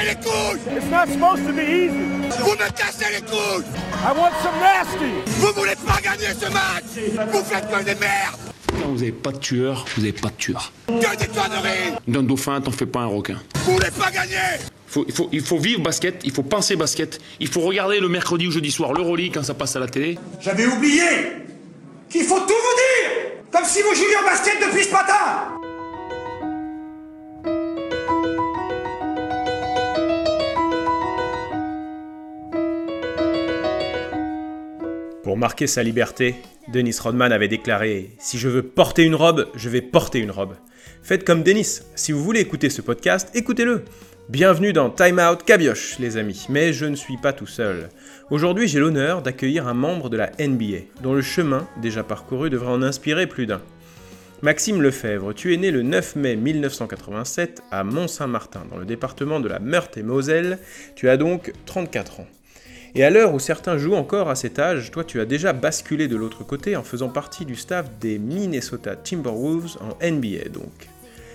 cassez les couilles It's not supposed to be easy. Vous me cassez les couilles I want some nasty. Vous voulez pas gagner ce match Vous faites que des merdes Quand vous n'avez pas de tueur, vous n'avez pas de tueur. Que des conneries D'un dauphin, t'en fais pas un requin. Vous voulez pas gagner Faut- il, faut, il faut vivre basket, il faut penser basket, il faut regarder le mercredi ou jeudi soir l'Euroleague quand ça passe à la télé. J'avais oublié qu'il faut tout vous dire Comme si vous jouiez au basket depuis ce matin Pour marquer sa liberté, Dennis Rodman avait déclaré Si je veux porter une robe, je vais porter une robe. Faites comme Dennis. Si vous voulez écouter ce podcast, écoutez-le. Bienvenue dans Time Out Cabioche, les amis. Mais je ne suis pas tout seul. Aujourd'hui, j'ai l'honneur d'accueillir un membre de la NBA, dont le chemin, déjà parcouru, devrait en inspirer plus d'un. Maxime Lefebvre, tu es né le 9 mai 1987 à Mont-Saint-Martin, dans le département de la Meurthe-et-Moselle. Tu as donc 34 ans. Et à l'heure où certains jouent encore à cet âge, toi tu as déjà basculé de l'autre côté en faisant partie du staff des Minnesota Timberwolves en NBA donc.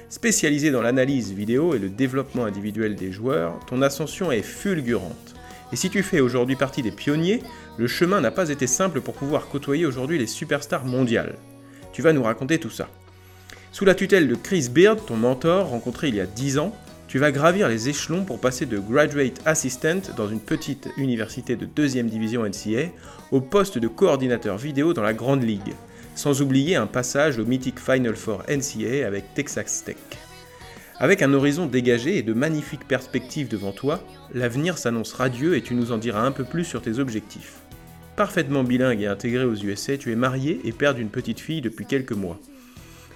Spécialisé dans l'analyse vidéo et le développement individuel des joueurs, ton ascension est fulgurante. Et si tu fais aujourd'hui partie des pionniers, le chemin n'a pas été simple pour pouvoir côtoyer aujourd'hui les superstars mondiales. Tu vas nous raconter tout ça. Sous la tutelle de Chris Beard, ton mentor, rencontré il y a 10 ans, tu vas gravir les échelons pour passer de graduate assistant dans une petite université de deuxième division NCA au poste de coordinateur vidéo dans la Grande Ligue, sans oublier un passage au mythique Final Four NCA avec Texas Tech. Avec un horizon dégagé et de magnifiques perspectives devant toi, l'avenir s'annonce radieux et tu nous en diras un peu plus sur tes objectifs. Parfaitement bilingue et intégré aux USA, tu es marié et père d'une petite fille depuis quelques mois.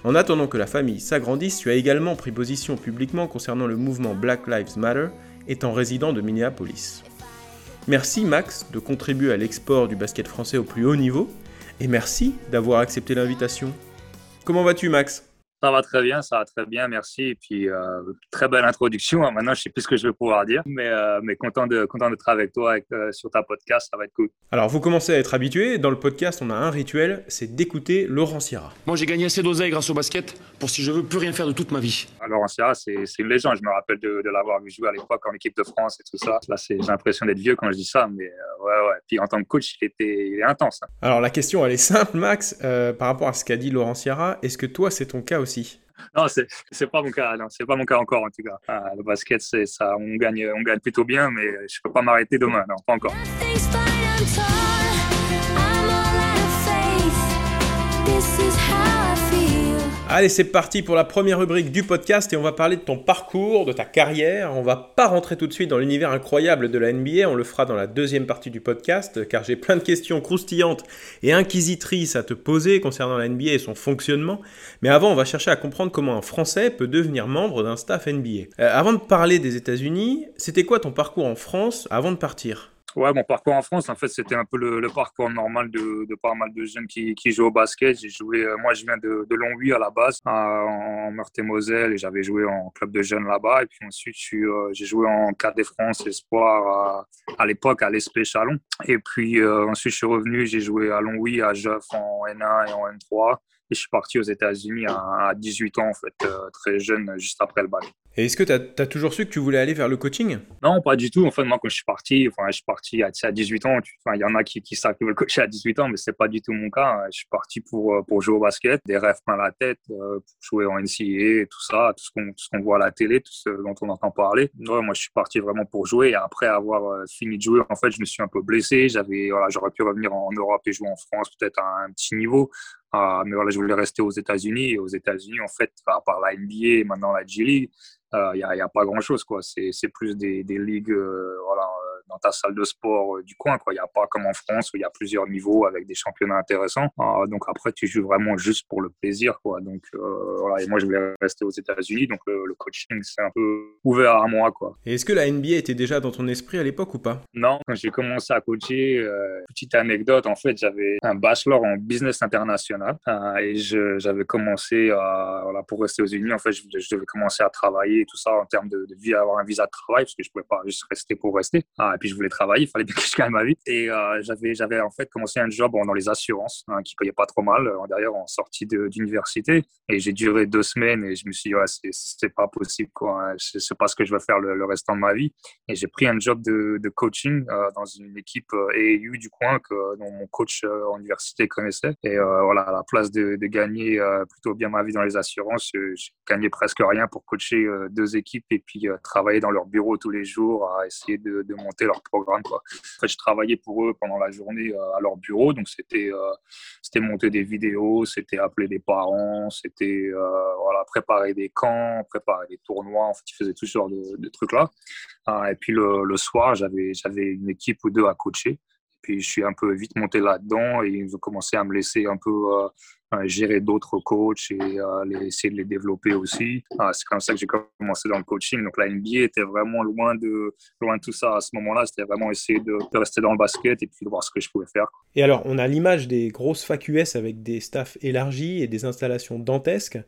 En attendant que la famille s'agrandisse, tu as également pris position publiquement concernant le mouvement Black Lives Matter, étant résident de Minneapolis. Merci Max de contribuer à l'export du basket français au plus haut niveau, et merci d'avoir accepté l'invitation. Comment vas-tu Max? Ça va très bien, ça va très bien, merci. Et puis, euh, très belle introduction. hein. Maintenant, je sais plus ce que je vais pouvoir dire, mais, euh, mais content de content d'être avec toi avec, euh, sur ta podcast, ça va être cool. Alors vous commencez à être habitué, dans le podcast on a un rituel, c'est d'écouter Laurent Sierra. Moi j'ai gagné assez d'oseille grâce au basket pour si je veux plus rien faire de toute ma vie. Alors, Sierra, c'est c'est une légende. Je me rappelle de, de l'avoir vu jouer à l'époque en équipe de France et tout ça. Là, c'est- j'ai l'impression d'être vieux quand je dis ça, mais euh, ouais, ouais. Puis en tant que coach, il était il est intense. hein. Alors la question elle est simple Max, euh, par rapport à ce qu'a dit Laurent Sierra, est-ce que toi c'est ton cas aussi Non, c'est c'est pas mon cas. Non, c'est pas mon cas encore en tout cas. Ah, le basket, c'est ça. On gagne, on gagne plutôt bien, mais je peux pas m'arrêter demain. Non, pas encore. This is how. Allez, c'est parti pour la première rubrique du podcast et on va parler de ton parcours, de ta carrière. On va pas rentrer tout de suite dans l'univers incroyable de la NBA, on le fera dans la deuxième partie du podcast car j'ai plein de questions croustillantes et inquisitrices à te poser concernant la NBA et son fonctionnement. Mais avant, on va chercher à comprendre comment un Français peut devenir membre d'un staff NBA. Euh, avant de parler des États-Unis, c'était quoi ton parcours en France avant de partir? Ouais, mon parcours en France, en fait, c'était un peu le, parcours normal de, pas mal de jeunes qui, jouent au basket. J'ai joué, euh, moi, je viens de, de Longwy à la base, en Meurthe-et-Moselle, et j'avais joué en club de jeunes là-bas. Et puis ensuite, euh, j'ai joué en 4 des France Espoir à, l'époque à l'ESP Chalon. Et puis euh, ensuite, je suis revenu, j'ai joué à Longwy, à Jeff en N1 et en N3. Et je suis parti aux États-Unis à, à 18 ans, en fait, très jeune, juste après le bac. Est-ce que tu as, toujours su que tu voulais aller vers le coaching? Non, pas du tout. En fait, moi, quand je suis parti, je suis parti à, tu sais, à 18 ans. Enfin, il y en a qui, qui savent qu'ils veulent coacher à 18 ans, mais c'est pas du tout mon cas. Je suis parti pour, euh, jouer au basket, des rêves plein la tête, euh, pour jouer en NCAA, tout ça, tout ce qu'on voit à la télé, tout ce dont on entend parler. Moi, je suis parti vraiment pour jouer. Après avoir euh, fini de jouer, en fait, je me suis un peu blessé. J'avais, voilà, j'aurais pu revenir en Europe et jouer en France, peut-être à un petit niveau. Ah, mais voilà, je voulais rester aux États-Unis. Et aux États-Unis, en fait, à part la NBA maintenant la G League, il n'y a, a pas grand-chose. quoi. C'est plus des, des ligues euh, voilà, euh, dans ta salle de sport euh, du coin. Il n'y a pas comme en France où il y a plusieurs niveaux avec des championnats intéressants. Ah, donc après, tu joues vraiment juste pour le plaisir. Quoi. Donc, euh, voilà. Et moi, je voulais rester aux États-Unis. Donc le, le coaching, c'est un peu ouvert à moi. Quoi. Et est-ce que la NBA était déjà dans ton esprit à l'époque ou pas? Non, quand j'ai commencé à coacher, euh, petite anecdote, en fait, j'avais un bachelor en business international euh, et j'avais commencé à, voilà, pour rester aux Unis, en fait, je, je devais commencer à travailler et tout ça en termes de, de vie, avoir un visa de travail parce que je pouvais pas juste rester pour rester. Ah, puis je voulais travailler, il fallait bien que je gagne ma vie. Et euh, j'avais, en fait commencé un job dans les assurances, hein, qui payait pas trop mal, euh, d'ailleurs en sortie d'université. Et j'ai duré deux semaines et je me suis dit, ouais, c'est, pas possible, quoi. hein. C'est, pas ce que je veux faire le, le restant de ma vie. Et j'ai pris un job de, de coaching euh, dans une équipe AAU du coin que dont mon coach en université connaissait. Et voilà, à la place de, de gagner plutôt bien ma vie dans les assurances, j'ai gagné presque rien pour coacher deux équipes et puis travailler dans leur bureau tous les jours à essayer de monter programme. Quoi. Je travaillais pour eux pendant la journée euh, à leur bureau, donc c'était euh, c'était monter des vidéos, c'était appeler des parents, c'était euh, voilà, préparer des camps, préparer des tournois. En fait, ils faisaient tout ce genre de, trucs-là. Et puis le, soir, j'avais une équipe ou deux à coacher. Puis je suis un peu vite monté là-dedans et ils ont commencé à me laisser un peu gérer d'autres coachs et euh, les, essayer de les développer aussi. Ah, c'est comme ça que j'ai commencé dans le coaching. Donc la NBA était vraiment loin de, loin de tout ça à ce moment-là. C'était vraiment essayer de, de rester dans le basket et puis de voir ce que je pouvais faire. Et alors, on a l'image des grosses fac US avec des staffs élargis et des installations dantesques,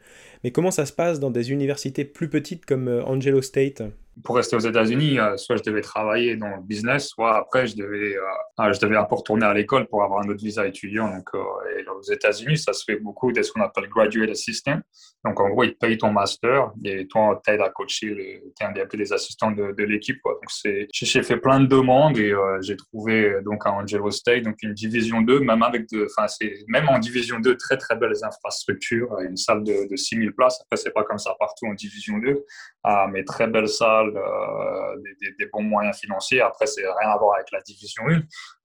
mais comment ça se passe dans des universités plus petites comme euh, Angelo State? Pour rester aux États-Unis, euh, soit je devais travailler dans le business, soit après je devais, euh, je devais un peu retourner à l'école pour avoir un autre visa étudiant. Donc, euh, et aux États-Unis, ça se fait beaucoup de ce qu'on appelle graduate assistant. Donc, en gros, ils payent ton master et toi, t'aides à coacher, le, t'es un des, des assistants de, l'équipe. Donc, j'ai fait plein de demandes et euh, j'ai trouvé donc à Angelo State, donc une division 2, même avec de, enfin, même en division 2, très très belles infrastructures, une salle de, de 6000 places. Après, c'est pas comme ça partout en division 2, ah, mais très belle salle, euh, des, des, des, bons moyens financiers. Après, c'est rien à voir avec la division 1.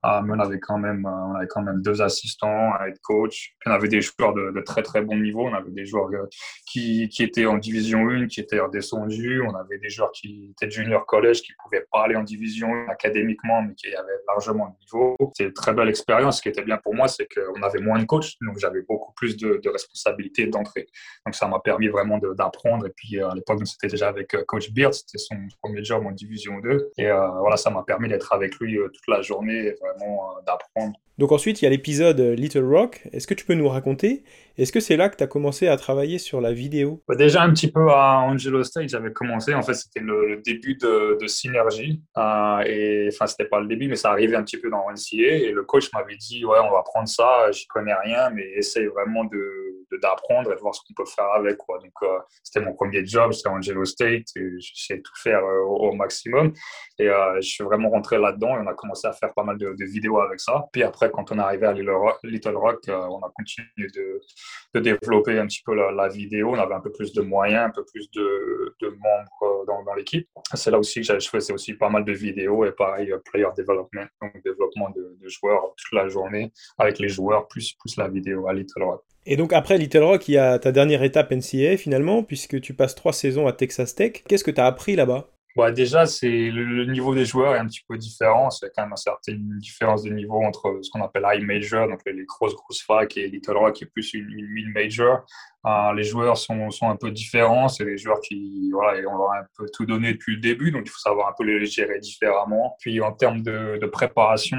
Ah, on avait quand même, on avait quand même deux assistants, un head coach. On avait des joueurs de, de, très très bon niveau. On avait des joueurs euh, qui, qui étaient en division 1, qui étaient redescendus. On avait des joueurs qui étaient junior collège, qui pouvaient pas aller en division 1 académiquement, mais qui avaient largement le niveau. C'était une très belle expérience. Ce qui était bien pour moi, c'est qu'on avait moins de coachs, donc j'avais beaucoup plus de, de responsabilités d'entrée. Donc ça m'a permis vraiment d'apprendre. Et puis à l'époque, c'était déjà avec euh, coach Beard, c'était son premier job en division 2. Et euh, voilà, ça m'a permis d'être avec lui euh, toute la journée, vraiment euh, d'apprendre. Donc ensuite, il y a l'épisode Little Rock. Est-ce que tu peux nous raconter Est-ce que c'est là que tu as commencé à travailler sur la vidéo? Bah Déjà un petit peu à Angelo State, j'avais commencé. En fait, c'était le, le, début de, de Synergie. Euh, et enfin, c'était pas le début, mais ça arrivait un petit peu dans NCA. Et le coach m'avait dit, ouais, on va prendre ça. J'y connais rien, mais essaye vraiment de d'apprendre et de voir ce qu'on peut faire avec. Quoi. Donc, euh, c'était mon premier job, c'était Angelo State. De tout faire euh, au, maximum. Et euh, je suis vraiment rentré là-dedans et on a commencé à faire pas mal de, vidéos avec ça. Puis après, quand on est arrivé à Little Rock, on a continué de, de, développer un petit peu la, vidéo. On avait un peu plus de moyens, un peu plus de, de membres dans, dans l'équipe. C'est là aussi que je faisais aussi pas mal de vidéos et pareil, player development, donc développement de, de joueurs toute la journée avec les joueurs, plus, plus la vidéo à Little Rock. Et donc après Little Rock, il y a ta dernière étape NCAA finalement, puisque tu passes trois saisons à Texas Tech. Qu'est-ce que tu as appris là-bas? Bah déjà, c'est le, niveau des joueurs est un petit peu différent. C'est quand même une certaine différence de niveau entre ce qu'on appelle high major, donc les, les grosses grosses facs, et Little Rock qui est plus une, mid major. Euh, les joueurs sont, un peu différents. C'est des joueurs qui, voilà, on leur a un peu tout donné depuis le début, donc il faut savoir un peu les gérer différemment. Puis en termes de, de préparation,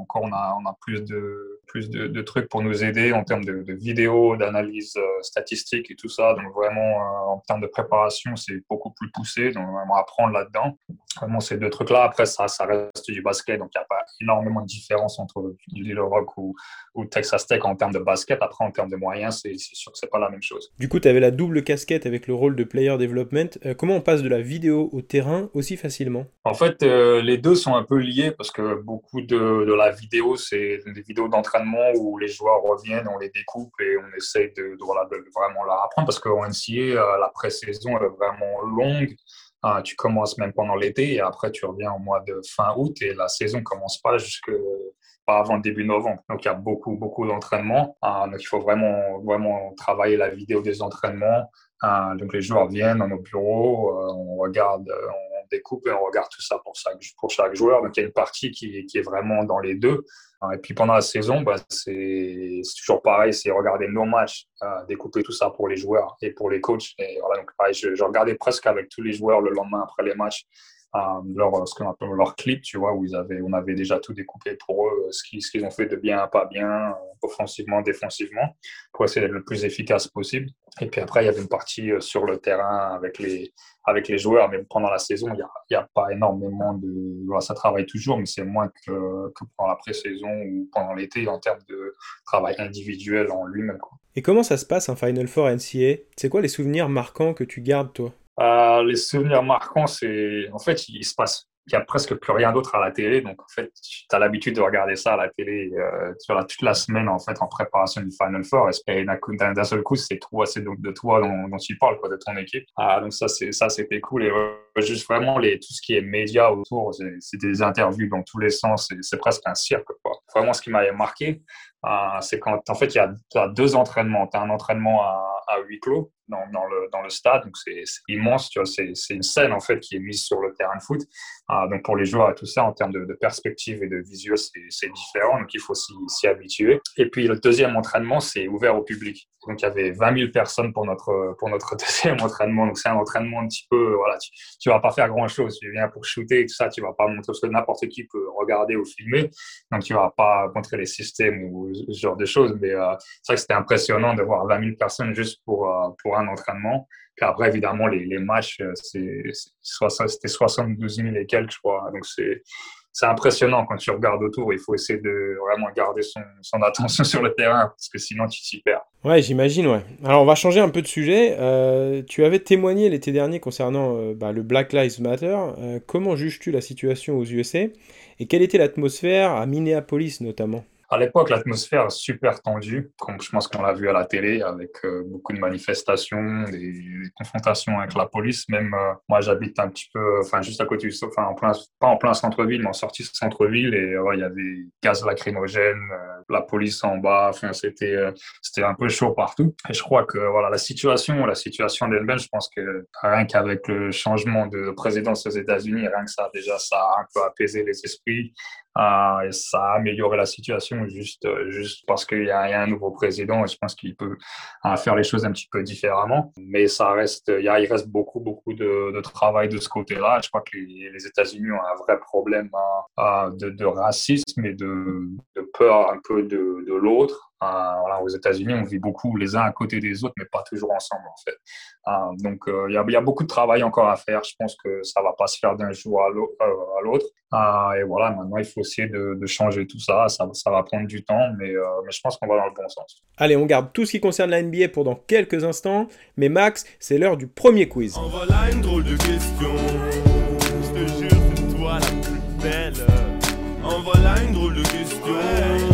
encore on a, on a plus de plus de, de, trucs pour nous aider en termes de, de vidéos, d'analyse euh, statistique et tout ça. Donc vraiment, euh, en termes de préparation, c'est beaucoup plus poussé. Donc vraiment apprendre là-dedans. Vraiment ces deux trucs-là. Après, ça, ça reste du basket. Donc il n'y a pas énormément de différence entre Little Rock ou, ou, Texas Tech en termes de basket. Après, en termes de moyens, c'est sûr que c'est pas la même chose. Du coup, tu avais la double casquette avec le rôle de player development. Euh, comment on passe de la vidéo au terrain aussi facilement? En fait, les deux sont un peu liés parce que beaucoup de, de la vidéo, c'est des vidéos d'entraînement où les joueurs reviennent, on les découpe et on essaye de, vraiment leur apprendre parce qu'en NCA, euh, la pré-saison est vraiment longue. Euh, tu commences même pendant l'été et après tu reviens au mois de fin août et la saison commence pas jusque pas avant début novembre. Donc il y a beaucoup beaucoup d'entraînements. Euh, donc il faut vraiment vraiment travailler la vidéo des entraînements. Donc les joueurs viennent dans nos bureaux, on regarde, on découpe et on regarde tout ça pour chaque, pour chaque joueur. Donc il y a une partie qui est vraiment dans les deux. Et puis pendant la saison, bah, c'est toujours pareil, c'est regarder nos matchs, euh, découper tout ça pour les joueurs et pour les coachs. Et voilà, donc pareil, je, regardais presque avec tous les joueurs le lendemain après les matchs leur, ce qu'on appelle leur clip, tu vois, où ils avaient, on avait déjà tout découpé pour eux, ce qu'ils ce qu'ils ont fait de bien, pas bien, offensivement, défensivement, pour essayer d'être le plus efficace possible. Et puis après, il y avait une partie sur le terrain avec les, avec les joueurs, mais pendant la saison, il n'y a, y a pas énormément de... Ça travaille toujours, mais c'est moins que, pendant la pré-saison ou pendant l'été en termes de travail individuel en lui-même. Et comment ça se passe un Final Four NCA C'est quoi les souvenirs marquants que tu gardes, toi? Euh, les souvenirs marquants, c'est en fait, il se passe, il y a presque plus rien d'autre à la télé. Donc, en fait, tu as l'habitude de regarder ça à la télé euh, toute la semaine, en fait, en préparation du Final Four. Et d'un seul coup, c'est toi, c'est de toi dont, tu parles, quoi, de ton équipe. Ah, donc ça, c'est ça, c'était cool. Et euh, juste vraiment les tout ce qui est médias autour, c'est des interviews dans tous les sens. C'est presque un cirque, quoi. Vraiment, ce qui m'avait marqué, euh, c'est quand, en fait, il y a, deux entraînements. Tu as un entraînement à huis clos dans, le, dans le stade, donc c'est immense, tu vois, c'est une scène, en fait, qui est mise sur le terrain de foot. Euh, donc, pour les joueurs et tout ça, en termes de, perspective et de visuel, c'est différent, donc il faut s'y habituer. Et puis, le deuxième entraînement, c'est ouvert au public. Donc, il y avait 20 000 personnes pour notre, pour notre deuxième entraînement. Donc, c'est un entraînement un petit peu, voilà, tu, tu vas pas faire grand chose. Tu viens pour shooter et tout ça, tu vas pas montrer parce que n'importe qui peut regarder ou filmer. Donc, tu vas pas montrer les systèmes ou ce genre de choses. Mais euh, c'est vrai que c'était impressionnant de voir 20 000 personnes juste pour, euh, pour un entraînement. Puis après, évidemment, les, les matchs, euh, c'était 72 000 et quelques, je crois. Donc, c'est, impressionnant quand tu regardes autour. Il faut essayer de vraiment garder son, attention sur le terrain parce que sinon, tu t'y perds. Ouais, j'imagine, ouais. Alors, on va changer un peu de sujet. Euh, tu avais témoigné l'été dernier concernant euh, bah, le Black Lives Matter. Comment juges-tu la situation aux USA Et quelle était l'atmosphère à Minneapolis notamment? À l'époque, l'atmosphère super tendue, comme je pense qu'on l'a vu à la télé, avec euh, beaucoup de manifestations, des, confrontations avec la police. Même euh, moi, j'habite un petit peu, enfin juste à côté du, enfin en plein, pas en plein centre-ville, mais en sortie centre-ville, et euh, il y avait gaz lacrymogène, euh, la police en bas. Enfin, c'était, c'était un peu chaud partout. Et je crois que voilà, la situation, la situation d'elle-même, je pense que rien qu'avec le changement de présidence aux États-Unis, rien que ça, déjà, ça a un peu apaisé les esprits. Et ça a amélioré la situation juste, euh, juste parce qu'il y, a un nouveau président et je pense qu'il peut euh, faire les choses un petit peu différemment. Mais ça reste, il, reste beaucoup, beaucoup de, travail de ce côté-là. Je crois que les, États-Unis ont un vrai problème hein, de, racisme et de, peur un peu de l'autre. Euh, voilà, aux États-Unis, on vit beaucoup les uns à côté des autres, mais pas toujours ensemble en fait. Euh, donc euh, il y, a, il y a beaucoup de travail encore à faire. Je pense que ça va pas se faire d'un jour à l'au- à l'autre. Euh, et voilà, maintenant il faut essayer de, de changer tout ça. Ça, ça va prendre du temps, mais, euh, mais je pense qu'on va dans le bon sens. Allez, on garde tout ce qui concerne la NBA pour dans quelques instants. Mais Max, c'est l'heure du premier quiz. En voilà une drôle de question. Je te jure, c'est toi la plus belle. En voilà une drôle de question.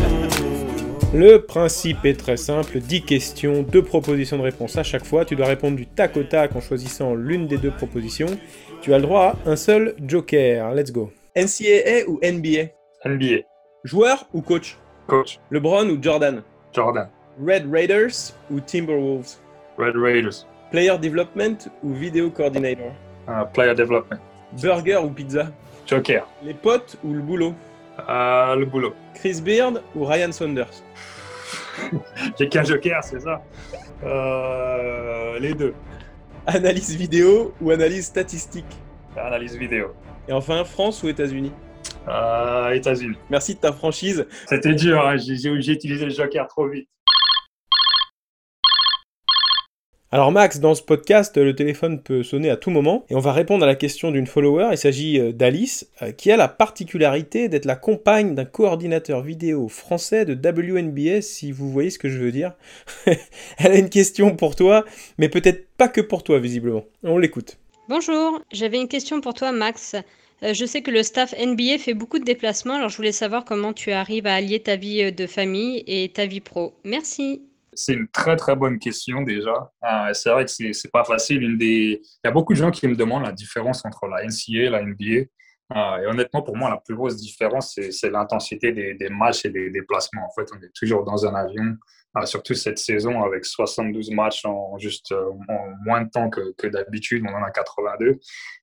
Le principe est très simple, 10 questions, 2 propositions de réponse à chaque fois. Tu dois répondre du tac au tac en choisissant l'une des deux propositions. Tu as le droit à un seul joker. Let's go. NCAA ou NBA NBA, Joueur ou coach? Coach, LeBron ou Jordan? Jordan, Red Raiders ou Timberwolves? Red Raiders, Player Development ou Video Coordinator? Euh, Player Development, Burger ou pizza? Joker, Les potes ou le boulot? Le boulot. Chris Beard ou Ryan Saunders? J'ai qu'un Joker, c'est ça euh, Les deux. Analyse vidéo ou analyse statistique? Analyse vidéo. Et enfin, France ou États-Unis? Euh, États-Unis. Merci de ta franchise. C'était dur, hein, j'ai utilisé le Joker trop vite. Alors Max, dans ce podcast, le téléphone peut sonner à tout moment et on va répondre à la question d'une follower. Il s'agit euh, d'Alice, euh, qui a la particularité d'être la compagne d'un coordinateur vidéo français de WNBA, si vous voyez ce que je veux dire. Elle a une question pour toi, mais peut-être pas que pour toi, visiblement. On l'écoute. Bonjour, j'avais une question pour toi, Max. Euh, je sais que le staff NBA fait beaucoup de déplacements, alors je voulais savoir comment tu arrives à allier ta vie de famille et ta vie pro. Merci. C'est une très très bonne question déjà. Euh, c'est vrai que c'est pas facile. Il y a beaucoup de gens qui me demandent la différence entre la NCA et la NBA. Euh, et honnêtement, pour moi, la plus grosse différence, c'est c'est l'intensité des, des matchs et des déplacements. En fait, on est toujours dans un avion, euh, surtout cette saison avec 72 matchs en juste euh, en moins de temps que, d'habitude. On en a 82.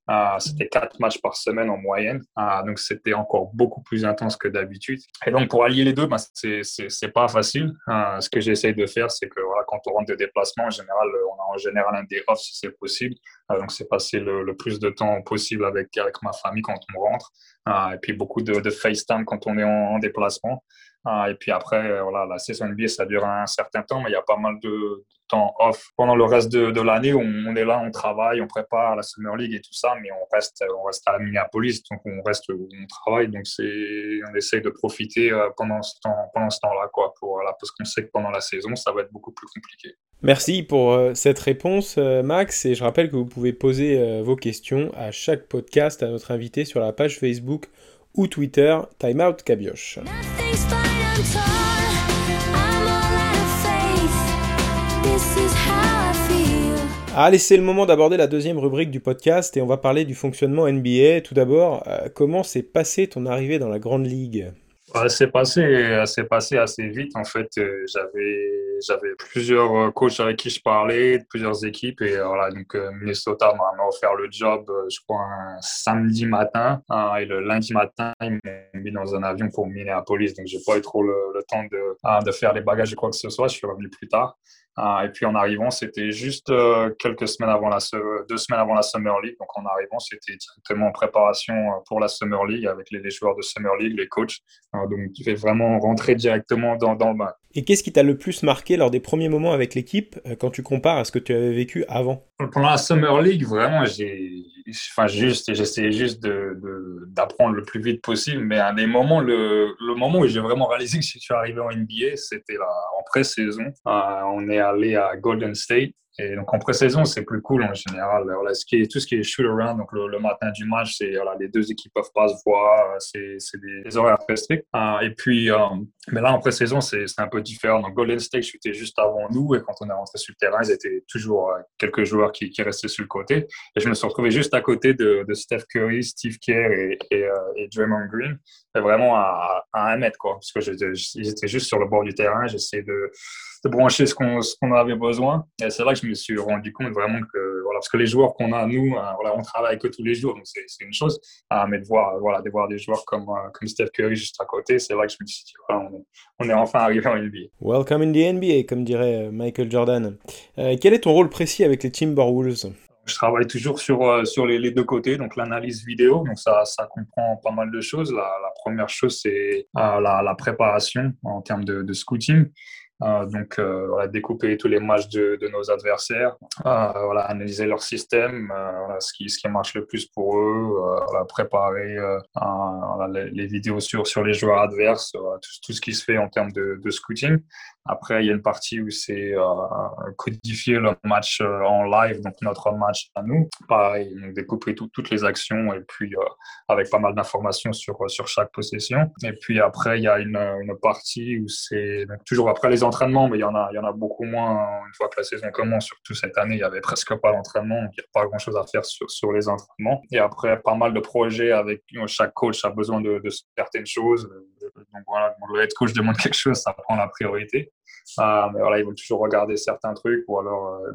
Euh, c'était quatre matchs par semaine en moyenne. Euh, donc, c'était encore beaucoup plus intense que d'habitude. Et donc, pour allier les deux, ben, c'est c'est- pas facile. Ce que j'essaye de faire, c'est que voilà, quand on rentre de déplacement, en général, on a en général un day off si c'est possible. donc, c'est passer le, plus de temps possible avec, avec ma famille quand on rentre. et puis, beaucoup de, de FaceTime quand on est en déplacement. Et puis après, voilà, la saison NBA, ça dure un certain temps, mais il y a pas mal de, temps off. Pendant le reste de, l'année, on, est là, on travaille, on prépare la Summer League et tout ça, mais on reste, on reste à Minneapolis, donc on reste où on travaille. Donc, on essaye de profiter pendant ce temps, pendant ce temps-là, pour, voilà, parce qu'on sait que pendant la saison, ça va être beaucoup plus compliqué. Merci pour euh, cette réponse, euh, Max. Et je rappelle que vous pouvez poser euh, vos questions à chaque podcast à notre invité sur la page Facebook ou Twitter Time Out Cabioche. Allez, c'est le moment d'aborder la deuxième rubrique du podcast et on va parler du fonctionnement NBA. Tout d'abord, comment s'est passé ton arrivée dans la Grande Ligue? C'est passé, c'est passé assez vite. En fait, euh, j'avais, j'avais plusieurs euh, coachs avec qui je parlais, plusieurs équipes. Et voilà, donc euh, Minnesota m'a offert le job, je crois, un samedi matin. Hein, et le lundi matin, ils m'ont mis dans un avion pour Minneapolis. Donc, j'ai pas eu trop le, le temps de, hein, de faire les bagages et quoi que ce soit. Je suis revenu plus tard. Ah, et puis en arrivant, c'était juste euh, quelques semaines avant la deux semaines avant la Summer League. Donc en arrivant, c'était directement en préparation euh, pour la Summer League avec les, joueurs de Summer League, les coachs. donc tu fais vraiment rentrer directement dans, dans le bain. Et qu'est-ce qui t'a le plus marqué lors des premiers moments avec l'équipe euh, quand tu compares à ce que tu avais vécu avant? Pendant la Summer League, vraiment, j'ai, enfin juste, j'essayais juste de, d'apprendre le plus vite possible. Mais à des moments, le, le moment où j'ai vraiment réalisé que je suis arrivé en NBA, c'était en pré-saison. on est allé à Golden State. Et donc en pré-saison, c'est plus cool en général. Tout ce qui est shoot-around, donc le, matin du match, c'est les deux équipes peuvent pas se voir, c'est des, horaires très stricts. Euh, et puis, euh, mais là en pré-saison, c'est un peu différent. Donc Golden State, j'étais juste avant nous et quand on est rentré sur le terrain, ils étaient toujours euh, quelques joueurs qui, restaient sur le côté. Et je me suis retrouvé juste à côté de, Steph Curry, Steve Kerr et, Draymond Green, vraiment à, un mètre, quoi, parce que étaient juste sur le bord du terrain. J'essayais de de brancher ce qu'on qu'on avait besoin. Et c'est là que je me suis rendu compte vraiment que, voilà, parce que les joueurs qu'on a, nous, euh, voilà, on travaille que tous les jours, donc c'est une chose. Ah, mais de voir, voilà, de voir des joueurs comme, euh, comme Steph Curry juste à côté, c'est là que je me suis dit, voilà, on, est, on est enfin arrivé en NBA. Welcome in the NBA, comme dirait euh, Michael Jordan. quel est ton rôle précis avec les Timberwolves? Je travaille toujours sur, sur les, les deux côtés, donc l'analyse vidéo, donc ça, ça comprend pas mal de choses. La, la première chose, c'est la, la, préparation en termes de, de scouting. Euh, donc, euh, voilà, découper tous les matchs de, de nos adversaires, euh, voilà, analyser leur système, voilà, ce, qui, ce qui marche le plus pour eux, voilà, préparer les, les, vidéos sur, sur les joueurs adverses, tout, tout, ce qui se fait en termes de, de scouting. Après, il y a une partie où c'est euh, codifier le match euh, en live, donc notre match à nous. Pareil, donc découper tout, toutes les actions et puis euh, avec pas mal d'informations sur, sur chaque possession. Et puis après, il y a une, une partie où c'est toujours après les entraînements, mais il y en a, il y en a beaucoup moins une fois que la saison commence. Surtout cette année, il y avait presque pas d'entraînement, donc il n'y a pas grand chose à faire sur, sur les entraînements. Et après, pas mal de projets avec chaque coach a besoin de, de certaines choses donc voilà, quand le head coach demande quelque chose, ça prend la priorité. Euh, mais voilà, ils vont toujours regarder certains trucs ou alors euh,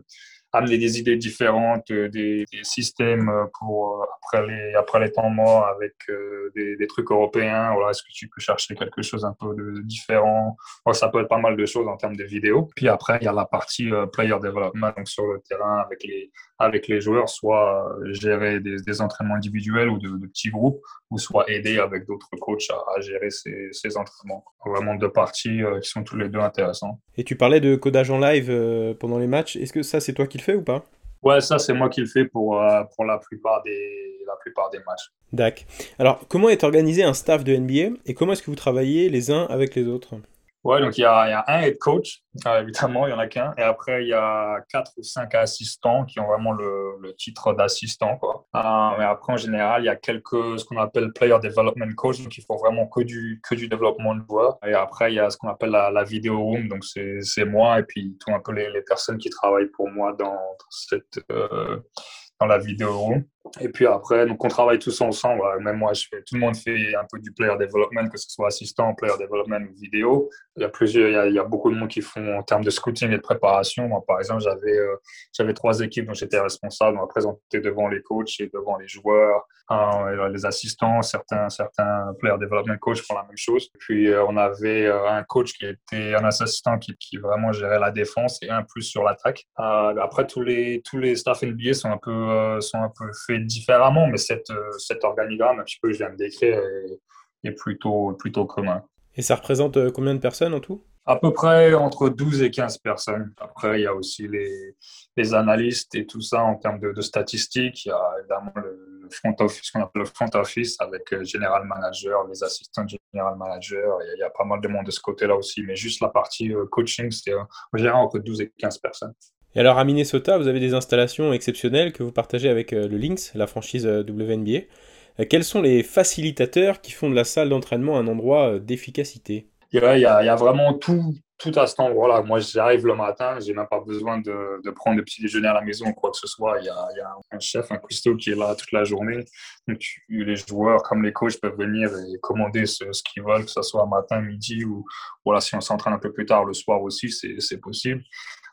amener des idées différentes, euh, des, systèmes pour après les, après les temps morts avec des, des, trucs européens. Voilà, est-ce que tu peux chercher quelque chose un peu de différent? Ça peut être pas mal de choses en termes de vidéos. Puis après, il y a la partie player development, donc sur le terrain avec les, avec les joueurs, soit gérer des, des entraînements individuels ou de, petits groupes, ou soit aider avec d'autres coachs à, gérer ces, ces, entraînements. Vraiment deux parties qui sont tous les deux intéressants. Et tu parlais de codage en live euh, pendant les matchs. Est-ce que ça, c'est toi qui le fais ou pas? Ouais, ça, c'est moi qui le fais pour, euh, pour la, plupart des, la plupart des matchs. D'accord. Alors, comment est organisé un staff de NBA et comment est-ce que vous travaillez les uns avec les autres? Ouais, donc il y a, y a, un head coach, euh, évidemment, il y en a qu'un. Et après, il y a quatre ou cinq assistants qui ont vraiment le, le titre d'assistant. Euh, mais après, en général, il y a quelques, ce qu'on appelle player development coach, donc ils font vraiment que du, que du développement de joueurs. Et après, il y a ce qu'on appelle la, la vidéo room, donc c'est moi et puis tout un peu les, les, personnes qui travaillent pour moi dans, cette. Euh, dans la vidéo room. Et puis après, donc on travaille tous ensemble. Voilà. Même moi, je fais, tout le monde fait un peu du player development, que ce soit assistant, player development ou vidéo. Il y a plusieurs, il y a, beaucoup de monde qui font en termes de scouting et de préparation. Moi, par exemple, j'avais euh, j'avais trois équipes dont j'étais responsable. On a présenté devant les coachs et devant les joueurs, hein, les assistants, certains certains player development coachs font la même chose. Puis euh, on avait euh, un coach qui était un assistant qui, vraiment gérait la défense et un plus sur l'attaque. Euh, après, tous les tous les staff NBA sont un peu euh, sont un peu faits différemment, mais cette, euh, cet organigramme, un petit peu, que je viens de décrire, est, est plutôt, plutôt commun. Et ça représente euh, combien de personnes en tout? À peu près entre 12 et 15 personnes. Après, il y a aussi les, les analystes et tout ça en termes de, de statistiques. Il y a évidemment le, le front office, ce qu'on appelle le front office avec euh, general manager, les assistants general manager. Il y, a, il y a pas mal de monde de ce côté-là aussi. Mais juste la partie euh, coaching, c'est euh, en général entre 12 et 15 personnes. Et alors à Minnesota, vous avez des installations exceptionnelles que vous partagez avec euh, le Lynx, la franchise euh, WNBA. Euh, Quels sont les facilitateurs qui font de la salle d'entraînement un endroit d'efficacité? Il y a, vraiment tout, tout à cet endroit-là. Moi, j'arrive le matin, j'ai même pas besoin de, prendre le petit déjeuner à la maison ou quoi que ce soit. Il y a, un chef, un cuistot qui est là toute la journée. Donc, les joueurs comme les coachs peuvent venir et commander ce, qu'ils veulent, que ce soit matin, midi ou voilà, si on s'entraîne un peu plus tard le soir aussi, c'est possible.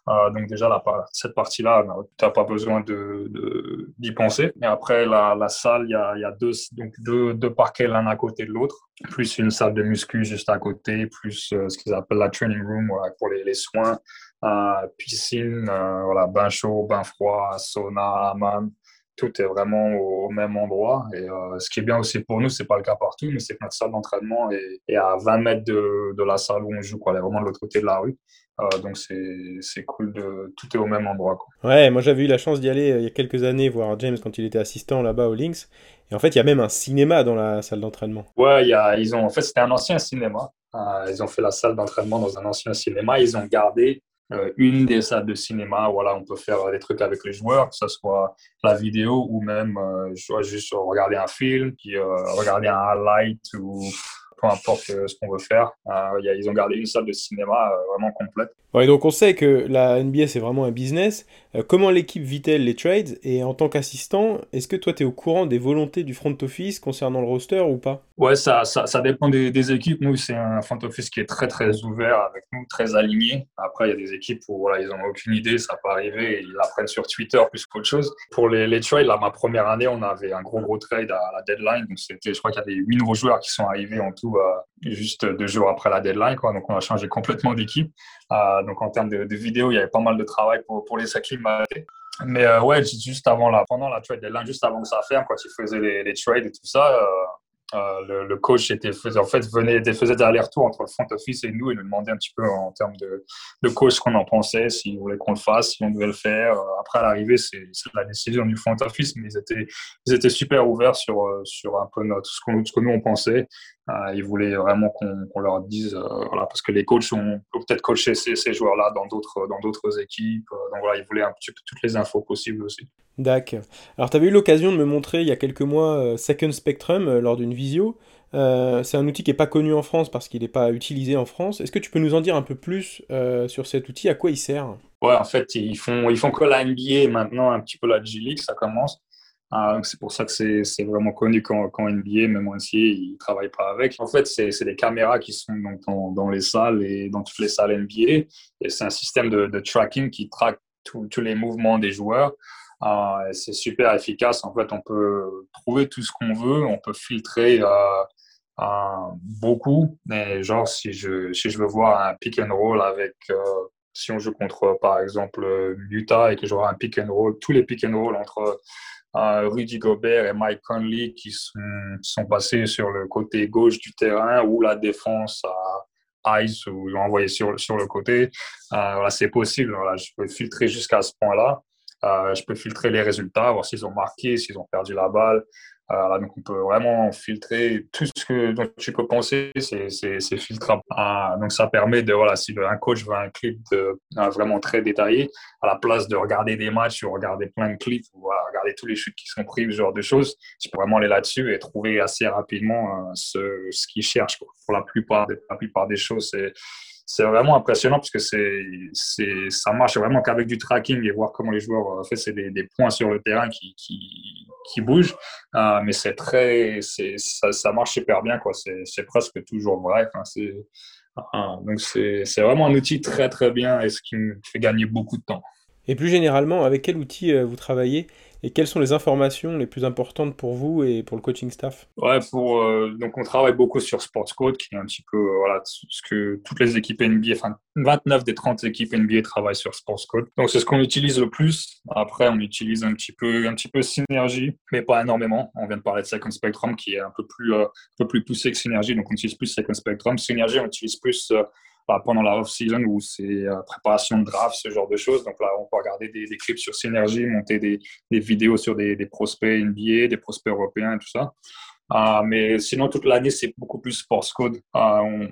Euh, donc déjà, la, cette partie-là, tu n'as pas besoin de, de- d'y penser. Et après, la, salle, il y a, deux, donc deux, deux parquets l'un à côté de l'autre, plus une salle de muscu juste à côté, plus euh, ce qu'ils appellent la training room pour les, les soins, euh, piscine, voilà, bain chaud, bain froid, sauna, hammam. Tout est vraiment au, même endroit. Et euh, ce qui est bien aussi pour nous, c'est pas le cas partout, mais c'est que notre salle d'entraînement est, est à 20 mètres de, de la salle où on joue. Quoi. Elle est vraiment de l'autre côté de la rue. Euh, donc c'est cool de tout est au même endroit quoi. Ouais, moi j'avais eu la chance d'y aller euh, il y a quelques années voir James quand il était assistant là-bas au Lynx. Et en fait, il y a même un cinéma dans la salle d'entraînement. Ouais, il y a, ils ont en fait c'était un ancien cinéma. Ils ont fait la salle d'entraînement dans un ancien cinéma. Ils ont gardé une des salles de cinéma. Voilà, on peut faire des trucs avec les joueurs, que ce soit la vidéo ou même euh, je juste regarder un film, puis euh, regarder un highlight ou peu importe euh, ce qu'on veut faire. Euh, il y a- ils ont gardé une salle de cinéma euh, vraiment complète. Ouais, donc on sait que la NBA c'est vraiment un business. Comment l'équipe vit-elle les trades? Et en tant qu'assistant, est-ce que toi tu es au courant des volontés du front office concernant le roster ou pas? Ouais, ça, ça, ça dépend des, des équipes. Nous, c'est un front office qui est très, très ouvert avec nous, très aligné. Après, il y a des équipes où voilà, ils n'ont aucune idée, ça peut arriver, ils l'apprennent sur Twitter plus qu'autre chose. Pour les, les trades, là, ma première année, on avait un gros, gros trade à la deadline. Donc, c'était, je crois qu'il y avait huit nouveaux joueurs qui sont arrivés en tout euh, juste deux jours après la deadline. Donc, on a changé complètement d'équipe. Euh, donc, en termes de, de vidéos, il y avait pas mal de travail pour, pour les acclimater. Mais euh, ouais, juste avant la, pendant la trade deadline, juste avant que ça ferme, quand ils faisaient les, trades et tout ça, euh, le, coach était, faisait, en fait, venait, faisait des allers-retours entre le front office et nous et nous demandait un petit peu en termes de, de coach ce qu'on en pensait, s'il voulait qu'on le fasse, si on devait le faire. Après, à l'arrivée, c'est la décision du front office, mais ils étaient, ils étaient super ouverts sur, sur un peu notre, ce que nous on pensait. Euh, ils voulaient vraiment qu'on leur dise, euh, voilà, parce que les coachs ont peut-être coaché ces, ces joueurs-là dans d'autres équipes. Euh, Donc voilà, ils voulaient un petit peu toutes les infos possibles aussi. D'accord. Alors, tu avais eu l'occasion de me montrer il y a quelques mois Second Spectrum lors d'une visio. Euh, c'est un outil qui n'est pas connu en France parce qu'il n'est pas utilisé en France. Est-ce que tu peux nous en dire un peu plus euh, sur cet outil? À quoi il sert? Ouais, en fait, ils font, ils font que la NBA maintenant, un petit peu la G-League, ça commence. Ah, c'est pour ça que c'est vraiment connu quand, quand NBA, même en NCAA, ils ne travaillent pas avec. En fait, c'est des caméras qui sont donc dans, les salles et dans toutes les salles NBA. Et c'est un système de, tracking qui traque tous les mouvements des joueurs. Ah, c'est super efficace. En fait, on peut trouver tout ce qu'on veut, on peut filtrer euh, euh, beaucoup. Mais genre, si je, si je veux voir un pick and roll avec, euh, si on joue contre, par exemple, Utah et que j'aurai un pick and roll, tous les pick and roll entre Rudy Gobert et Mike Conley qui sont, sont passés sur le côté gauche du terrain ou la défense à Ice ou l'ont envoyé sur, sur le côté. Euh, voilà, c'est possible. Voilà, je peux filtrer jusqu'à ce point-là. Euh, je peux filtrer les résultats, voir s'ils ont marqué, s'ils ont perdu la balle. Euh, donc, on peut vraiment filtrer tout ce que dont tu peux penser, c'est filtrable. Donc, ça permet de, voilà, si un coach veut un clip de, vraiment très détaillé, à la place de regarder des matchs ou regarder plein de clips ou regarder tous les chutes qui sont pris, ce genre de choses, tu peux vraiment aller là-dessus et trouver assez rapidement euh, ce, ce qu'il cherche. quoi. Pour la plupart, des, la plupart des choses, c'est c'est vraiment impressionnant parce que c'est, ça marche vraiment qu'avec du tracking et voir comment les joueurs en fait, c'est des, des points sur le terrain qui, qui, qui bougent. Euh, mais c'est très, ça, ça marche super bien, quoi. C'est, presque toujours vrai. Enfin, c'est, ah, donc c'est vraiment un outil très très bien et ce qui me fait gagner beaucoup de temps. Et plus généralement, avec quel outil euh, vous travaillez et quelles sont les informations les plus importantes pour vous et pour le coaching staff? Ouais, euh, donc on travaille beaucoup sur SportsCode, qui est un petit peu euh, voilà, ce que toutes les équipes NBA, enfin 29 des 30 équipes NBA travaillent sur SportsCode. Donc c'est ce qu'on utilise le plus. Après, on utilise un petit peu, un petit peu Synergy, mais pas énormément. On vient de parler de Second Spectrum, qui est un peu plus, un peu plus poussé que Synergy, donc on utilise plus Second Spectrum. Synergy, on utilise plus pendant la off-season où c'est euh, préparation de draft, ce genre de choses. Donc là, on peut regarder des, clips sur Synergie, monter des, vidéos sur des, prospects NBA, des prospects européens et tout ça. Euh, mais sinon, toute l'année, c'est beaucoup plus sports code. Euh,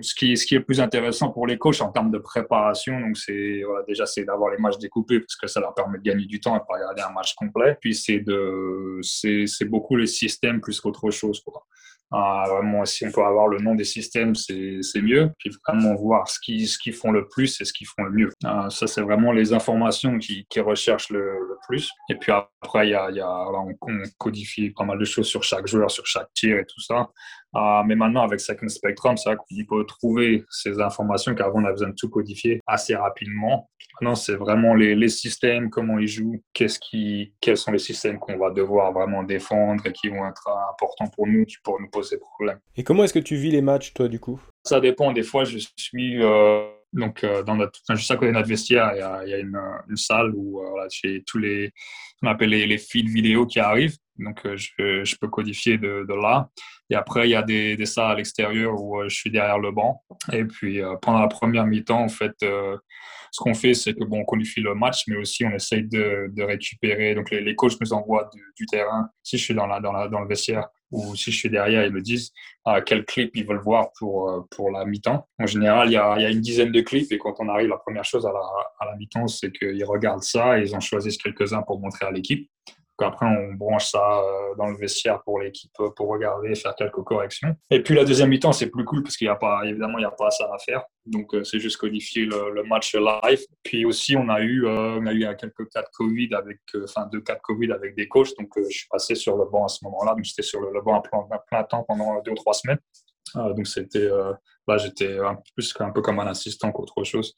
ce, qui, ce qui est plus intéressant pour les coachs en termes de préparation, donc c'est déjà c'est d'avoir les matchs découpés parce que ça leur permet de gagner du temps et pas regarder un match complet. Puis c'est de c'est beaucoup les systèmes plus qu'autre chose. Quoi. Ah, vraiment, si on peut avoir le nom des systèmes, c'est mieux. Puis vraiment voir ce qu'ils ce qu'ils font le plus et ce qu'ils font le mieux. Ah, ça, c'est vraiment les informations qui, qui recherchent le, plus. Et puis après, il y a, y a, on, on, codifie pas mal de choses sur chaque joueur, sur chaque tir et tout ça. Ah, mais maintenant, avec Second Spectrum, c'est vrai qu'on peut trouver ces informations qu'avant, on a besoin de tout codifier assez rapidement. Maintenant, c'est vraiment les, les, systèmes, comment ils jouent, qu'est-ce qui, quels sont les systèmes qu'on va devoir vraiment défendre et qui vont être importants pour nous, qui pourraient nous poser problème. Et comment est-ce que tu vis les matchs, toi, du coup? Ça dépend. Des fois, je suis... Euh, donc, euh, dans notre, juste à côté de notre vestiaire, il y a, une, salle où euh, j'ai tous les, on appelle les, feeds vidéo qui arrivent. Donc, euh, je, je, peux codifier de, là. Et après, il y a des, des salles à l'extérieur où euh, je suis derrière le banc. Et puis, pendant la première mi-temps, en fait, ce qu'on fait, c'est que bon, on qualifie le match, mais aussi on essaye de, de récupérer. Donc, les, les, coachs nous envoient du, du, terrain. Si je suis dans, la, dans, la, dans le vestiaire, ou si je suis derrière, ils me disent ah, quel clip ils veulent voir pour, euh, pour la mi-temps. En général, il y, a, il y, a, une dizaine de clips et quand on arrive, la première chose à la, à la mi-temps, c'est qu'ils regardent ça et ils en choisissent quelques-uns pour montrer à l'équipe après, on branche ça euh, dans le vestiaire pour l'équipe pour regarder, faire quelques corrections. Et puis la deuxième mi-temps, c'est plus cool parce qu'il n'y a pas, évidemment, il n'y a pas ça à faire. Donc euh, c'est juste codifier le, le, match live. Puis aussi, on a eu, euh, on a eu quelques cas de Covid avec, enfin deux cas de Covid avec des coachs. Donc je suis passé sur le banc à ce moment-là. Donc j'étais sur le, banc à plein, à plein, temps pendant deux ou trois semaines. donc c'était, là j'étais plus un peu comme un assistant qu'autre chose.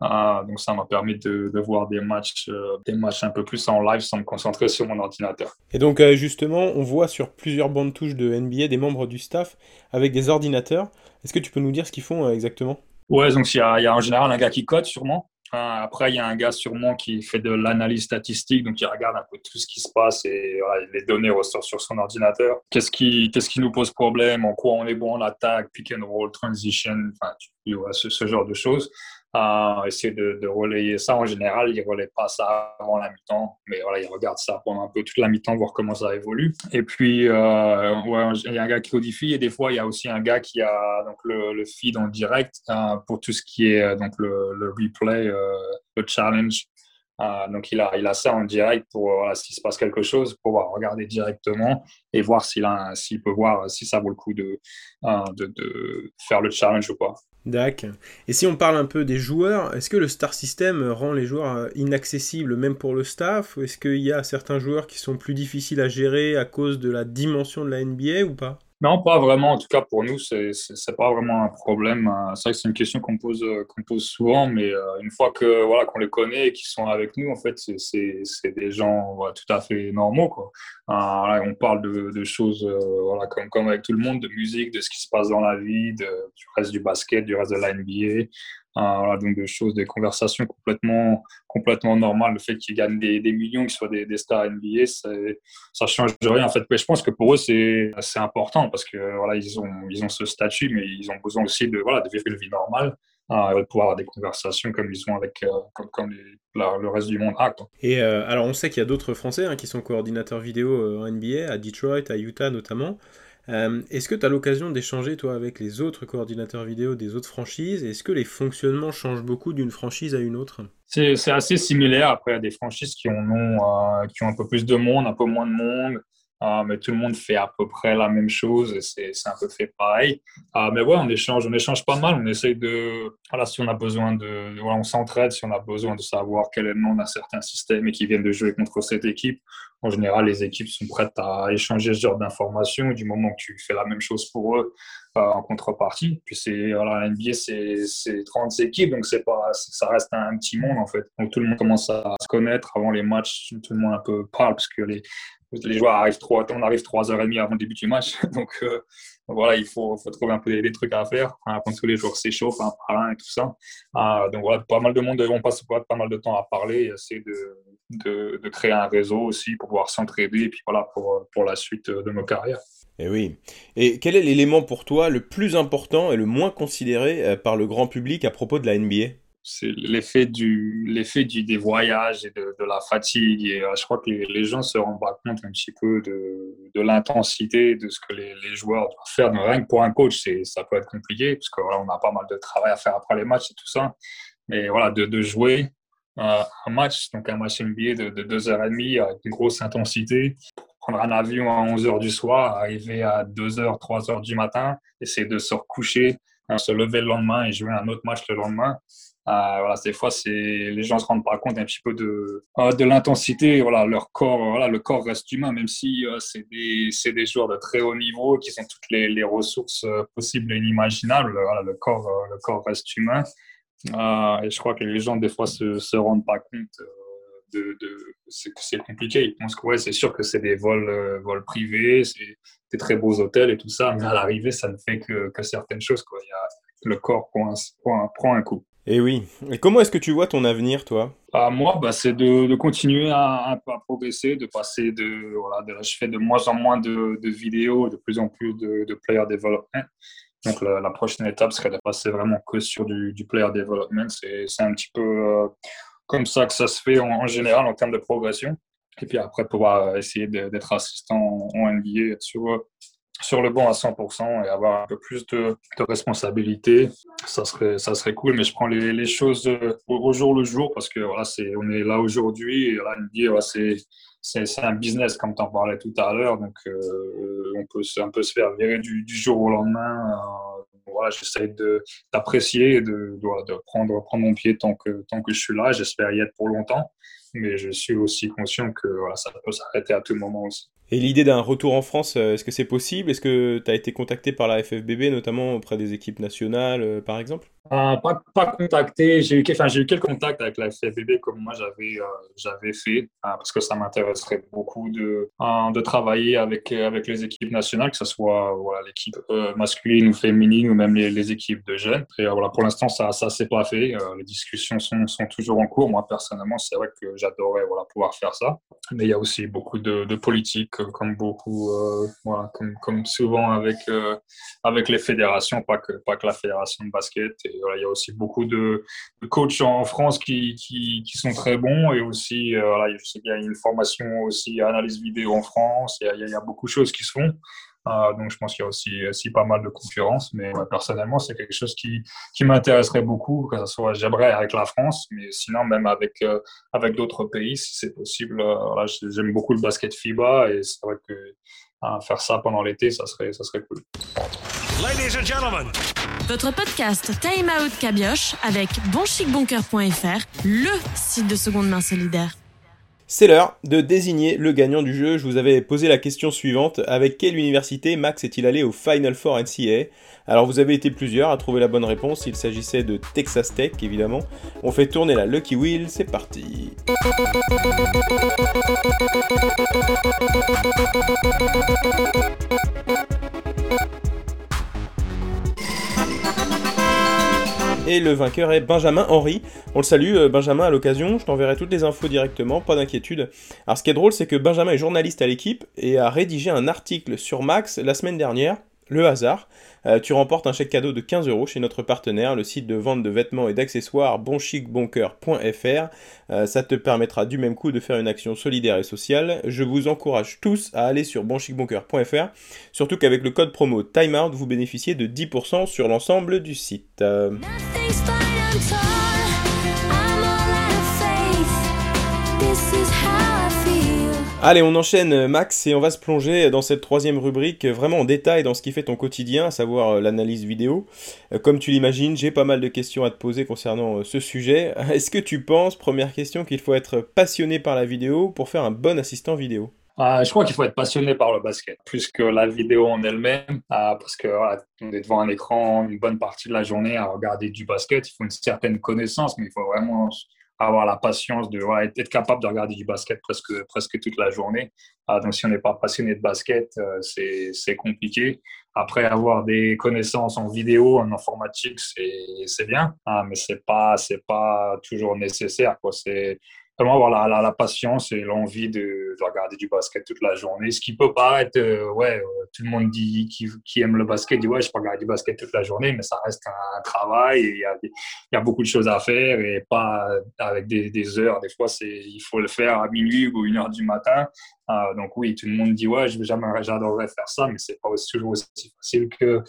Ah, donc ça m'a permis de, de, voir des matchs, euh, des matchs un peu plus en live sans me concentrer sur mon ordinateur. Et donc euh, justement, on voit sur plusieurs bandes touches de NBA des membres du staff avec des ordinateurs. Est-ce que tu peux nous dire ce qu'ils font euh, exactement? Ouais, donc il y, a, il y a en général un gars qui code sûrement. Après, il y a un gars sûrement qui fait de l'analyse statistique, donc il regarde un peu tout ce qui se passe et voilà, les données ressortent sur son ordinateur. Qu'est-ce qui, qu'est-ce qui nous pose problème? En quoi on est bon en attaque, pick and roll, transition, enfin, vois, ce, ce genre de choses à essayer de, de, relayer ça. En général, ils ne relaient pas ça avant la mi-temps, mais voilà, ils regardent ça pendant un peu toute la mi-temps, voir comment ça évolue. Et puis, euh, il y a un gars qui codifie et des fois, il y a aussi un gars qui a donc, le, le feed en direct euh, pour tout ce qui est euh, donc, le, le replay, euh, le challenge. Euh, donc il a, il a ça en direct pour voilà, s'il se passe quelque chose, pouvoir regarder directement et voir s'il s'il peut voir si ça vaut le coup de, de, de faire le challenge ou pas. D'accord. Et si on parle un peu des joueurs, est-ce que le star system rend les joueurs euh, inaccessibles même pour le staff Ou est-ce qu'il y a certains joueurs qui sont plus difficiles à gérer à cause de la dimension de la NBA ou pas? Non, pas vraiment. En tout cas, pour nous, c'est n'est pas vraiment un problème. C'est vrai que c'est une question qu'on pose, qu'on pose souvent, mais euh, une fois que voilà qu'on les connaît et qu'ils sont avec nous, en fait, c'est des gens voilà, tout à fait normaux. Euh, on parle de, de choses euh, voilà, comme, comme avec tout le monde, de musique, de ce qui se passe dans la vie, du reste du basket, du reste de la NBA. Euh, donc des choses, des conversations complètement, complètement normales. Le fait qu'ils gagnent des, millions, qu'ils soient des, stars NBA, ça change rien en fait. Mais je pense que pour eux c'est important parce que voilà, ils ont, ils ont ce statut, mais ils ont besoin aussi de voilà, de vivre une vie normale. Euh, de pouvoir avoir des conversations comme ils ont avec euh, comme, le reste du monde a. Quoi. Et euh, alors on sait qu'il y a d'autres Français hein, qui sont coordinateurs vidéo en NBA, à Detroit, à Utah notamment. Euh, Est-ce que tu as l'occasion d'échanger, toi, avec les autres coordinateurs vidéo des autres franchises? Est-ce que les fonctionnements changent beaucoup d'une franchise à une autre? C'est assez similaire. Après, a des franchises qui, ont, euh, qui ont un peu plus de monde, un peu moins de monde. Ah, mais tout le monde fait à peu près la même chose c'est un peu fait pareil. Ah, mais ouais, on échange, on échange pas mal. On essaye de, voilà, si on a besoin de, on s'entraide, si on a besoin de savoir quel est le nom d'un certain système et qui viennent de jouer contre cette équipe. En général, les équipes sont prêtes à échanger ce genre d'informations du moment que tu fais la même chose pour eux en contrepartie. Puis c'est, voilà, NBA, c'est c'est 30 équipes, donc c'est pas, ça reste un, petit monde en fait. Donc tout le monde commence à se connaître avant les matchs, tout le monde un peu parle parce que les, les joueurs arrivent trois, on arrive trois heures et demie avant le début du match. Donc euh, voilà, il faut, faut, trouver un peu des, trucs à faire hein, quand tous les joueurs s'échauffent un par un et tout ça. Euh, donc voilà, pas mal de monde, on passe pas, mal de temps à parler et essayer de, de, de, créer un réseau aussi pour pouvoir s'entraider et puis voilà pour, pour la suite de nos carrières. Et eh oui. Et quel est l'élément pour toi le plus important et le moins considéré euh, par le grand public à propos de la NBA c'est l'effet du l'effet du des voyages et de, la fatigue et euh, je crois que les, gens se rendent pas compte un petit peu de, de l'intensité de ce que les, les, joueurs doivent faire. Rien que pour un coach c'est ça peut être compliqué parce que voilà, on a pas mal de travail à faire après les matchs et tout ça. Mais voilà de, de jouer euh, un match donc un match NBA de, de deux heures et demie avec une grosse intensité prendre un avion à 11 heures du soir arriver à 2 heures 3 heures du matin essayer de se recoucher se lever le lendemain et jouer un autre match le lendemain euh, voilà, des fois, les gens se rendent pas compte un petit peu de euh, de l'intensité. Voilà, leur corps, voilà, le corps reste humain, même si euh, c'est des des joueurs de très haut niveau qui ont toutes les, les ressources possibles et inimaginables. Voilà, le corps le corps reste humain. et je crois que les gens des fois se se rendent pas compte de, de c'est compliqué. Ils pensent que ouais, c'est sûr que c'est des vols vols privés, c'est des très beaux hôtels et tout ça, mais à l'arrivée, ça ne fait que que certaines choses. Quoi. Il y a le corps prend un, prend un coup. Et eh oui. Et comment est-ce que tu vois ton avenir, toi? Ah, Moi, bah, c'est de, de, continuer à, à, progresser, de passer de, voilà, de, Je fais de moins en moins de, de vidéos, de plus en plus de, de player development. Donc la, la, prochaine étape serait de passer vraiment que sur du, du player development. C'est un petit peu euh, comme ça que ça se fait en, général en termes de progression. Et puis après, pouvoir essayer d'être assistant en NBA sur sur le banc à 100% et avoir un peu plus de, de responsabilité, ça serait, ça serait cool. Mais je prends les, les choses euh, au, jour le jour parce que voilà, c'est, on est là aujourd'hui et là, dire, voilà, c'est, un business comme tu en parlais tout à l'heure. Donc, euh, on peut un peu se faire virer du, du jour au lendemain. Euh, voilà, j'essaie de, d'apprécier et de, de, de, prendre, prendre mon pied tant que, tant que je suis là. J'espère y être pour longtemps. Mais je suis aussi conscient que voilà, ça peut s'arrêter à tout moment aussi. Et l'idée d'un retour en France, euh, est-ce que c'est possible? Est-ce que tu as été contacté par la FFBB, notamment auprès des équipes nationales, euh, par exemple? Euh, pas, pas, contacté. J'ai eu, enfin, eu quelques contacts avec la FFBB comme moi j'avais euh, fait, euh, parce que ça m'intéresserait beaucoup de, de travailler avec, avec les équipes nationales, que ce soit l'équipe masculine ou féminine ou même les, équipes de jeunes. Et voilà, pour l'instant, ça ça s'est pas fait. les discussions sont, sont toujours en cours. Moi, personnellement, c'est vrai que j'adorerais voilà, pouvoir faire ça. Mais il y a aussi beaucoup de, politique, comme beaucoup, voilà, comme, comme souvent avec, avec les fédérations, pas que, pas que la fédération de basket. Et, il y a aussi beaucoup de, coachs en France qui, sont très bons et aussi, euh, je sais qu'il y a une formation aussi analyse vidéo en France, il y a, beaucoup de choses qui se font. Euh, donc je pense qu'il y a aussi, pas mal de concurrence, mais ouais, personnellement c'est quelque chose qui, m'intéresserait beaucoup, que ce soit j'aimerais avec la France, mais sinon même avec, euh, d'autres pays si c'est possible. Euh, J'aime beaucoup le basket FIBA et c'est vrai que faire ça pendant l'été ça serait, ça serait cool. Ladies and gentlemen. Votre podcast Time Out Cabioche avec bonchicboncoeur.fr, le site de seconde main solidaire. C'est l'heure de désigner le gagnant du jeu. Je vous avais posé la question suivante. Avec quelle université Max est-il allé au Final Four NCAA Alors vous avez été plusieurs à trouver la bonne réponse. Il s'agissait de Texas Tech, évidemment. On fait tourner la Lucky Wheel. C'est parti. Et le vainqueur est Benjamin Henry. On le salue, euh, Benjamin, à l'occasion. Je t'enverrai toutes les infos directement, pas d'inquiétude. Alors, ce qui est drôle, c'est que Benjamin est journaliste à l'équipe et a rédigé un article sur Max la semaine dernière le hasard. Euh, tu remportes un chèque cadeau de 15 euros chez notre partenaire, le site de vente de vêtements et d'accessoires bonchicboncoeur.fr. Euh, ça te permettra du même coup de faire une action solidaire et sociale. Je vous encourage tous à aller sur bonchicboncoeur.fr, surtout qu'avec le code promo TIMEOUT, vous bénéficiez de 10% sur l'ensemble du site. Euh... Allez, on enchaîne Max et on va se plonger dans cette troisième rubrique vraiment en détail dans ce qui fait ton quotidien, à savoir euh, l'analyse vidéo. Euh, Comme tu l'imagines, j'ai pas mal de questions à te poser concernant euh, ce sujet. Est-ce que tu penses, première question, qu'il faut être passionné par la vidéo pour faire un bon assistant vidéo? Euh, je crois qu'il faut être passionné par le basket, plus que la vidéo en elle-même, euh, parce que est devant un écran une bonne partie de la journée à regarder du basket. Il faut une certaine connaissance, mais il faut vraiment avoir la patience de ouais, être capable de regarder du basket presque, presque toute la journée. Ah, donc, si on n'est pas passionné de basket, euh, c'est compliqué. Après, avoir des connaissances en vidéo, en informatique, c'est bien, ah, mais c'est pas pas toujours nécessaire. quoi. Vraiment avoir la, la, patience et l'envie de, de regarder du basket toute la journée. Ce qui peut paraître, euh, ouais, euh, tout le monde dit qui, qui aime le basket dit ouais, je peux regarder du basket toute la journée, mais ça reste un, travail il y y a beaucoup de choses à faire et pas avec des, des heures. Des fois, il faut le faire à minuit ou une heure du matin. Euh, donc oui, tout le monde dit ouais, j'adorerais faire ça, mais c'est pas toujours aussi facile que,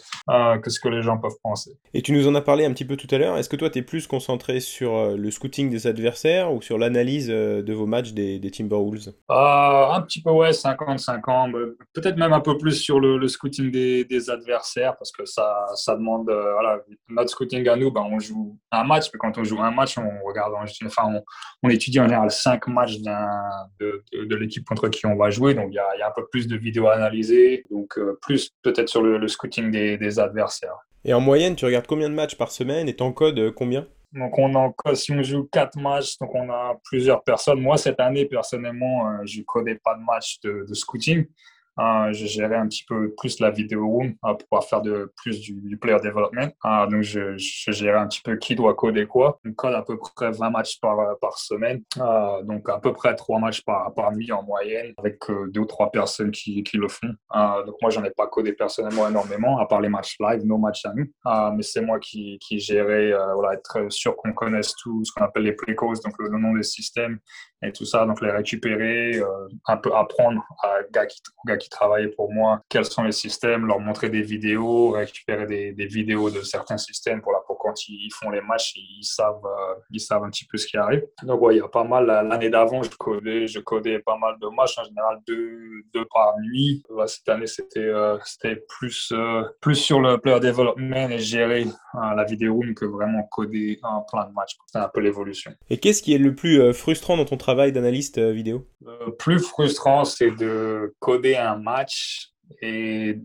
que ce que les gens peuvent penser. Et tu nous en as parlé un petit peu tout à l'heure. Est-ce que toi, tu es plus concentré sur le scouting des adversaires ou sur l'analyse euh, de vos matchs des, des Timberwolves Euh, un petit peu, ouais, 50-50. mais Peut-être même un peu plus sur le, le scouting des, des adversaires, parce que ça, ça demande, euh, voilà, notre scouting à nous, ben, on joue un match, mais quand on joue un match, on regarde, en- enfin, on, on étudie en général cinq matchs d'un- de, de, de l'équipe contre qui on va jouer, donc il y a, il y a un peu plus de vidéos analysées, donc euh, plus peut-être sur le, le scouting des, des adversaires. Et en moyenne, tu regardes combien de matchs par semaine et t'encodes euh, combien? Donc, on en, si on joue quatre matchs, donc on a plusieurs personnes. Moi, cette année, personnellement, euh, je ne connais pas de match de, de scouting. Euh, je gérais un petit peu plus la vidéo room euh, pour pouvoir faire de, plus du, player development. Euh, donc, je, gérais un petit peu qui doit coder quoi. On code à peu près 20 matchs par, semaine. Donc, à peu près 3 matchs par, nuit en moyenne, avec euh, deux ou trois personnes qui, qui le font. Donc, moi, j'en ai pas codé personnellement énormément, à part les matchs live, nos matchs à nous. Mais c'est moi qui, qui gérais, euh, voilà, être sûr qu'on connaisse tout ce qu'on appelle les precodes, donc le, nom des systèmes et tout ça. Donc, les récupérer, euh, un peu apprendre à gars travaillaient pour moi quels sont les systèmes, leur montrer des vidéos, récupérer des, des vidéos de certains systèmes pour, la, pour quand ils font les matchs, ils savent, euh, ils savent un petit peu ce qui arrive. Donc, ouais, il y a pas mal. L'année d'avant, je codais, je codais pas mal de matchs, en général deux, deux par nuit. Cette année, c'était euh, c'était plus, euh, plus sur le player development et gérer la vidéo que vraiment coder un plein de matchs. C'est un peu l'évolution. Et qu'est-ce qui est le plus frustrant dans ton travail d'analyste vidéo? Le plus frustrant, c'est de coder un match et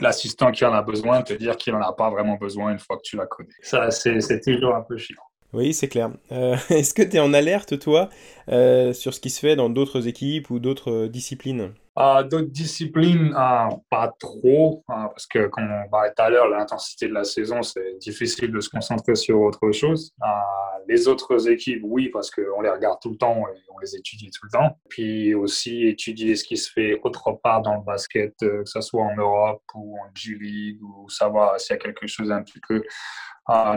l'assistant qui en a besoin te dire qu'il n'en a pas vraiment besoin une fois que tu l'as codé. Ça, c'est toujours un peu chiant. Oui, c'est clair. Euh, Est-ce que tu es en alerte, toi, euh, sur ce qui se fait dans d'autres équipes ou d'autres disciplines? Euh, D'autres disciplines, euh, pas trop, euh, parce que comme on parlait tout à l'heure, l'intensité de la saison, c'est difficile de se concentrer sur autre chose. Les autres équipes, oui, parce qu'on les regarde tout le temps et on les étudie tout le temps. Puis aussi étudier ce qui se fait autre part dans le basket, que ce soit en Europe ou en G-League, ou savoir s'il y a quelque chose un petit peu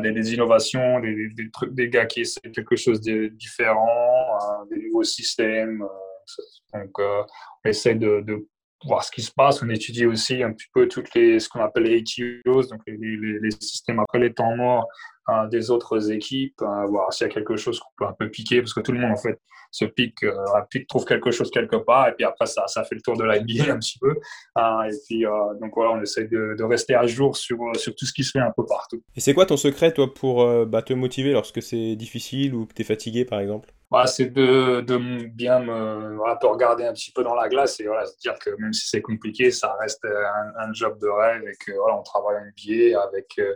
des, des innovations, des, des- trucs, des gars qui essaient quelque chose de différent, des nouveaux systèmes. Donc, euh, on essaie de, voir ce qui se passe. On étudie aussi un petit peu toutes les, ce qu'on appelle les HEOs, donc les, les- les systèmes après les temps morts euh, des autres équipes, euh, voir s'il y a quelque chose qu'on peut un peu piquer, parce que tout le monde en fait se pique, euh, pique trouve quelque chose quelque part, et puis après ça, ça fait le tour de la NBA un petit peu. Euh, et puis euh, donc voilà, on essaie de, de rester à jour sur, sur tout ce qui se fait un peu partout. Et c'est quoi ton secret, toi, pour euh, bah, te motiver lorsque c'est difficile ou que tu es fatigué, par exemple? Voilà, c'est de, de bien me voilà, te regarder un petit peu dans la glace et voilà, se dire que même si c'est compliqué, ça reste un, un job de rêve et que voilà, on travaille en NBA avec euh,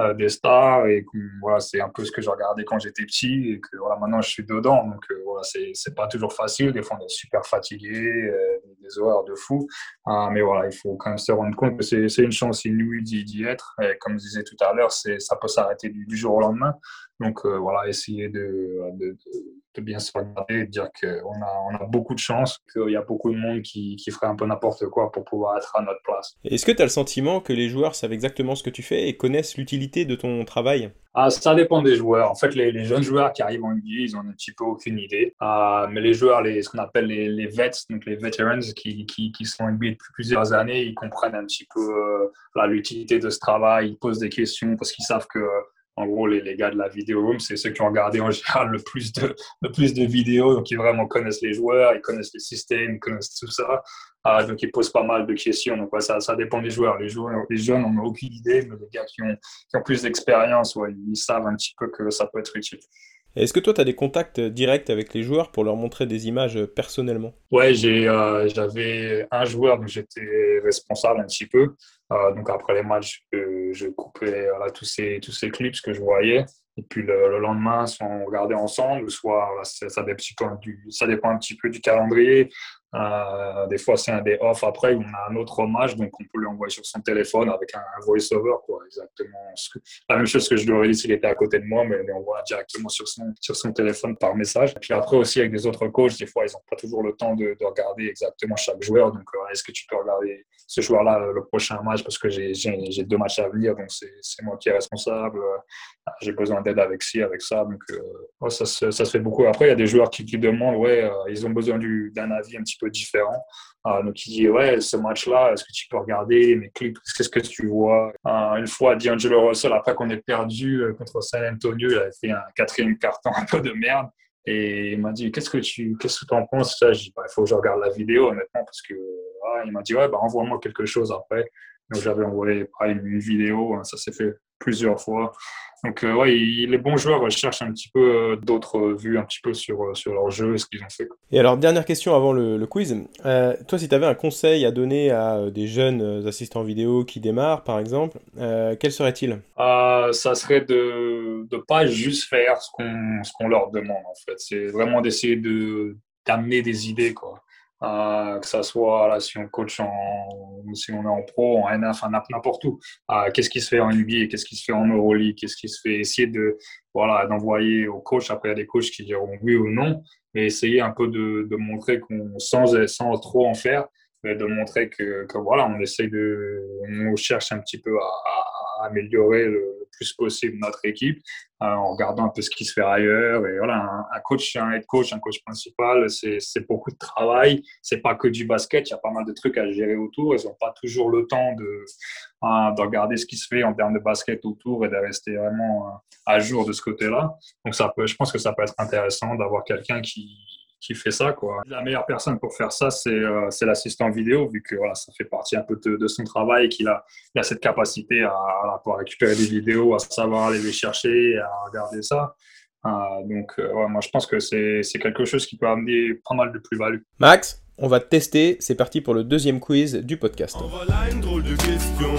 euh, des stars et voilà, c'est un peu ce que je regardais quand j'étais petit et que voilà, maintenant je suis dedans. Donc euh, voilà, c'est pas toujours facile. Des fois, on est super fatigué, euh, des horaires de fou. Ah, mais voilà, il faut quand même se rendre compte que c'est une chance inouïe d'y être. Et comme je disais tout à l'heure, ça peut s'arrêter du, jour au lendemain. Donc euh, voilà, essayer de, de, bien se regarder et de dire qu'on a, on a beaucoup de chance, qu'il y a beaucoup de monde qui, qui ferait un peu n'importe quoi pour pouvoir être à notre place. Est-ce que tu as le sentiment que les joueurs savent exactement ce que tu fais et connaissent l'utilité de ton travail? Ah, ça dépend des joueurs. En fait, les, jeunes joueurs qui arrivent en NBA, ils ont un petit peu aucune idée. Ah, mais les joueurs, les, ce qu'on appelle les, vets, donc les veterans qui, qui, qui sont en NBA depuis plusieurs années, ils comprennent un petit peu euh, l'utilité de ce travail. Ils posent des questions parce qu'ils savent que En gros, les, les gars de la vidéo room, c'est ceux qui ont regardé en général le plus de, le plus de vidéos, donc ils vraiment connaissent les joueurs, ils connaissent les systèmes, ils connaissent tout ça. Ah, donc ils posent pas mal de questions. Donc ouais, ça, ça dépend des joueurs. Les, joueurs. les jeunes n'ont aucune idée, mais les gars qui ont, qui ont plus d'expérience, ouais, ils savent un petit peu que ça peut être utile. Est-ce que toi, tu as des contacts directs avec les joueurs pour leur montrer des images personnellement? Ouais, euh, j'avais un joueur dont j'étais responsable un petit peu. Euh, donc après les matchs, je, coupais tous, ces, tous ces clips que je voyais. Et puis le, le lendemain, soit on regardait ensemble, soit voilà, ça, dépend du, ça dépend un petit peu du calendrier. Euh, des fois, c'est un des off après on a un autre hommage, donc on peut lui envoyer sur son téléphone avec un, un voice-over, quoi. Exactement. La même chose que je lui aurais dit s'il était à côté de moi, mais on voit directement sur son, sur son téléphone par message. Et puis après aussi, avec des autres coachs, des fois, ils n'ont pas toujours le temps de, de, regarder exactement chaque joueur. Donc, euh, est-ce que tu peux regarder ce joueur-là le prochain match? Parce que j'ai deux matchs à venir, donc c'est moi qui est responsable. Euh, j'ai besoin d'aide avec ci, avec ça. Donc, euh, ça, ça, ça, se fait beaucoup. Après, il y a des joueurs qui, qui demandent, ouais, euh, ils ont besoin d'un avis un petit peu différent. Euh, donc, il dit, ouais, ce match-là, est-ce que tu peux regarder mes clips? Qu'est-ce que tu vois? Euh, Une fois, D'Angelo Russell, après qu'on ait perdu contre San Antonio, il avait fait un quatrième carton un peu de merde. Et il m'a dit, qu'est-ce que tu qu'est-ce que en penses? Ça, Je dis, bah, il faut que je regarde la vidéo, honnêtement, parce que ah, il m'a dit, ouais, bah, envoie-moi quelque chose après. Donc, j'avais envoyé pareil, une vidéo, hein, ça s'est fait plusieurs fois. Donc, euh, ouais, les bons joueurs recherchent un petit peu euh, d'autres vues, un petit peu sur, sur leur jeu et ce qu'ils ont fait. Et alors, dernière question avant le, le quiz. Euh, toi, si tu avais un conseil à donner à des jeunes assistants vidéo qui démarrent, par exemple, euh, quel serait-il? Euh, Ça serait de ne pas juste faire ce qu'on qu'on leur demande, en fait. C'est vraiment d'essayer d'amener des idées, quoi. Euh, que ça soit si on coach en, si on est en pro, en NF, n'importe où. Euh, qu'est-ce qui se fait en NBA, qu'est-ce qui se fait en Euroleague, qu'est-ce qui se fait, essayer de voilà d'envoyer au coach. Après, il y a des coachs qui diront oui ou non, mais essayer un peu de, montrer qu'on sans sans trop en faire, de montrer que, que voilà, on essaye de, on cherche un petit peu à, à améliorer le plus possible notre équipe euh, en regardant un peu ce qui se fait ailleurs. Et voilà, un, coach, un head coach, un coach principal, c'est beaucoup de travail. C'est pas que du basket. Il y a pas mal de trucs à gérer autour. Ils n'ont pas toujours le temps de, euh, de regarder ce qui se fait en termes de basket autour et de rester vraiment euh, à jour de ce côté-là. Donc ça peut, je pense que ça peut être intéressant d'avoir quelqu'un qui qui fait ça. Quoi. La meilleure personne pour faire ça, c'est euh, l'assistant vidéo, vu que voilà, ça fait partie un peu de, de son travail et qu'il a, il a cette capacité à, à, pouvoir récupérer des vidéos, à savoir aller les chercher, à regarder ça. Euh, donc, euh, ouais, moi, je pense que c'est quelque chose qui peut amener pas mal de plus-value. Max on va te tester, c'est parti pour le deuxième quiz du podcast. En voilà une drôle de question.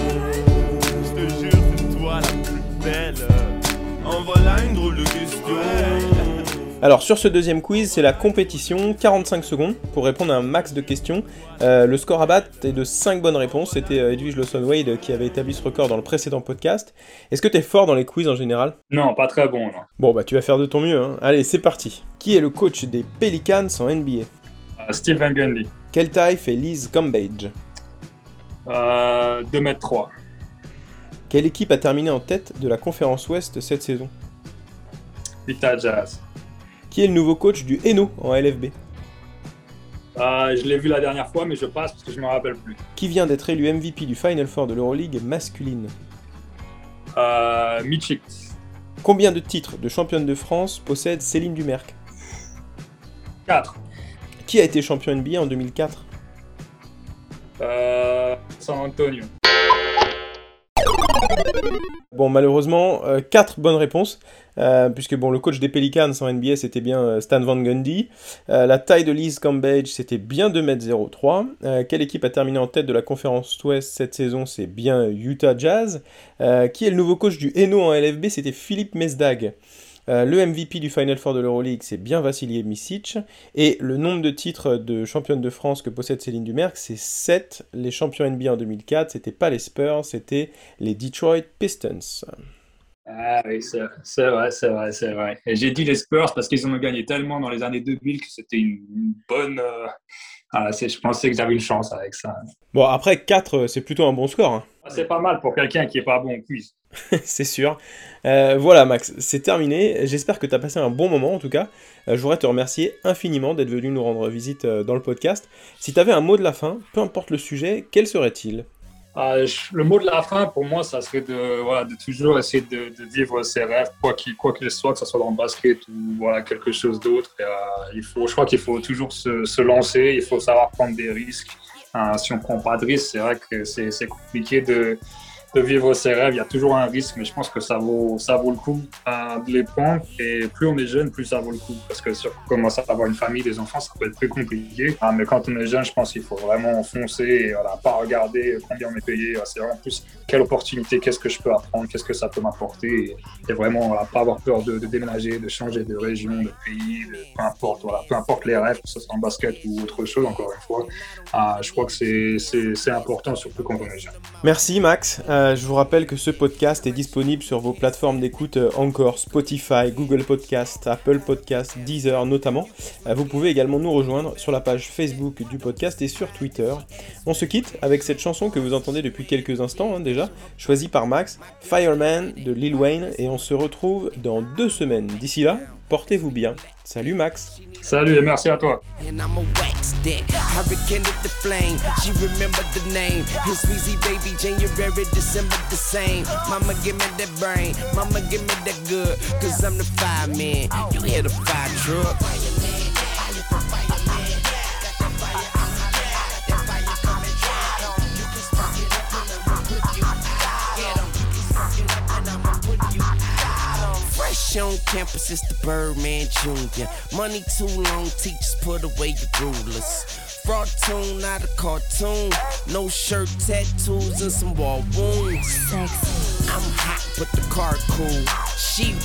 Je te jure, c'est toi la plus belle. En voilà une drôle de question. Alors sur ce deuxième quiz, c'est la compétition, 45 secondes pour répondre à un max de questions. Euh, le score à battre est de 5 bonnes réponses, c'était euh, Edwige Lawson-Wade qui avait établi ce record dans le précédent podcast. Est-ce que tu es fort dans les quiz en général? Non, pas très bon. Non. Bon bah tu vas faire de ton mieux. Hein. Allez, c'est parti. Qui est le coach des Pelicans en NBA uh, Steve Van Gundy. Quelle taille fait Liz Cambage? Euh, 2m3. Quelle équipe a terminé en tête de la conférence Ouest cette saison? Utah Jazz. Qui est le nouveau coach du Hainaut en LFB euh, Je l'ai vu la dernière fois, mais je passe parce que je ne me rappelle plus. Qui vient d'être élu MVP du Final Four de l'Euroleague masculine? Euh, Michik. Combien de titres de championne de France possède Céline Dumerc? 4. Qui a été champion NBA en 2004 euh, San Antonio. Bon, malheureusement, 4 euh, bonnes réponses, euh, puisque bon, le coach des Pelicans en NBA, c'était bien euh, Stan Van Gundy. La taille de Liz Cambage, c'était bien 2m03. Euh, quelle équipe a terminé en tête de la conférence Ouest cette saison? C'est bien Utah Jazz. qui est le nouveau coach du Hainaut en LFB C'était Philippe Mesdag. Euh, le MVP du Final Four de l'Euroleague, c'est bien Vassili Misic. Et le nombre de titres de championne de France que possède Céline Dumerc, c'est 7. Les champions NBA en 2004, c'était pas les Spurs, c'était les Detroit Pistons. Ah oui, c'est vrai, c'est vrai, c'est vrai. Et j'ai dit les Spurs parce qu'ils ont gagné tellement dans les années 2000 que c'était une, une, bonne. Euh... Ah, je pensais que j'avais une chance avec ça. Bon, après 4, c'est plutôt un bon score. Hein. C'est pas mal pour quelqu'un qui est pas bon au quiz. c'est sûr. Euh, voilà Max, c'est terminé. J'espère que tu as passé un bon moment en tout cas. Euh, je voudrais te remercier infiniment d'être venu nous rendre visite euh, dans le podcast. Si tu avais un mot de la fin, peu importe le sujet, quel serait-il? Je- le mot de la fin, pour moi, ça serait de, toujours essayer de, vivre ses rêves, quoi qu'il soit, que ce soit dans le basket ou voilà, quelque chose d'autre. Il faut, je crois qu'il faut toujours se, lancer, il faut savoir prendre des risques. Euh, si on prend pas de risques, c'est vrai que c'est compliqué de, de vivre ses rêves. Il y a toujours un risque, mais je pense que ça vaut, ça vaut le coup de les prendre. Et plus on est jeune, plus ça vaut le coup. Parce que si on commence à avoir une famille, des enfants, ça peut être plus compliqué. Ah, mais quand on est jeune, je pense qu'il faut vraiment foncer et voilà, pas regarder combien on est payé. C'est vraiment plus quelle opportunité, qu'est-ce que je peux apprendre, qu'est-ce que ça peut m'apporter. Et, vraiment, voilà, pas avoir peur de, déménager, de changer de région, de pays, peu importe. Voilà, peu importe les rêves, que ce soit en basket ou autre chose, encore une fois. Ah, je crois que c'est important, surtout quand on est jeune. Merci Max. Euh, je vous rappelle que ce podcast est disponible sur vos plateformes d'écoute euh, encore Spotify, Google Podcast, Apple Podcast, Deezer notamment. Euh, vous pouvez également nous rejoindre sur la page Facebook du podcast et sur Twitter. On se quitte avec cette chanson que vous entendez depuis quelques instants hein, déjà, choisie par Max, Fireman de Lil Wayne, et on se retrouve dans deux semaines. D'ici là, portez-vous bien. Salut Max. Salut et merci à toi. Mama, give me that good. Cause I'm the fireman. You hear the fire truck. Fresh on campus, it's the Birdman Jr. Money too long, teachers put away your rulers. Fraud tune, not a cartoon. No shirt, tattoos, and some wall wounds. Sexy. I'm hot, but the car cool. She,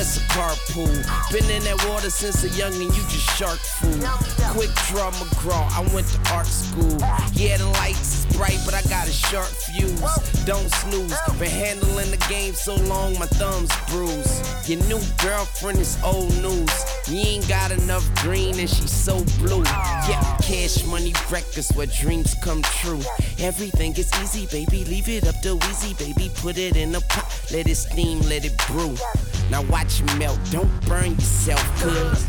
that's a carpool. Been in that water since a youngin', you just shark food. Quick draw McGraw, I went to art school. Yeah, the lights is bright, but I got a sharp fuse. Don't snooze, been handling the game so long, my thumbs bruised. Your new girlfriend is old news. You ain't got enough green and she's so blue. Yeah, cash money breakfast where dreams come true. Everything is easy, baby. Leave it up to easy, baby. Put it in a pot, let it steam, let it brew. Now watch it melt, don't burn yourself, cuz.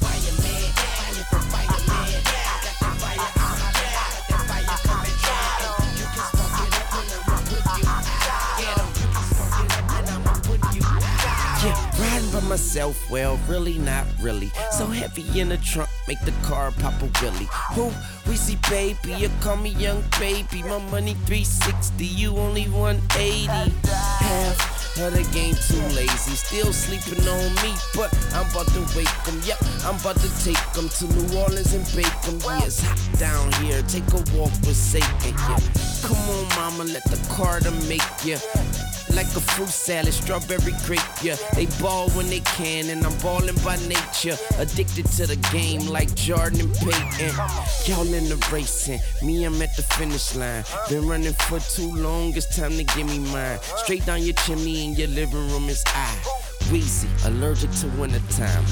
Yeah, riding by myself, well, really not really. So heavy in the trunk, make the car pop a willy. Who? We see baby, you call me young baby. My money 360, you only 180. Half of the game too lazy, still sleeping on me, but I'm about to wake 'em. Yep, I'm about to take 'em to New Orleans and bake 'em. Yeah, it's hot down here, take a walk with Satan. Yeah, come on, mama, let the Carter make ya like a fruit salad, strawberry grape, yeah. They ball when they can, and I'm balling by nature. Addicted to the game like Jordan and Peyton. Y'all in the racing, me, I'm at the finish line. Been running for too long, it's time to give me mine. Straight down your chimney in your living room is I. Wheezy, allergic to wintertime.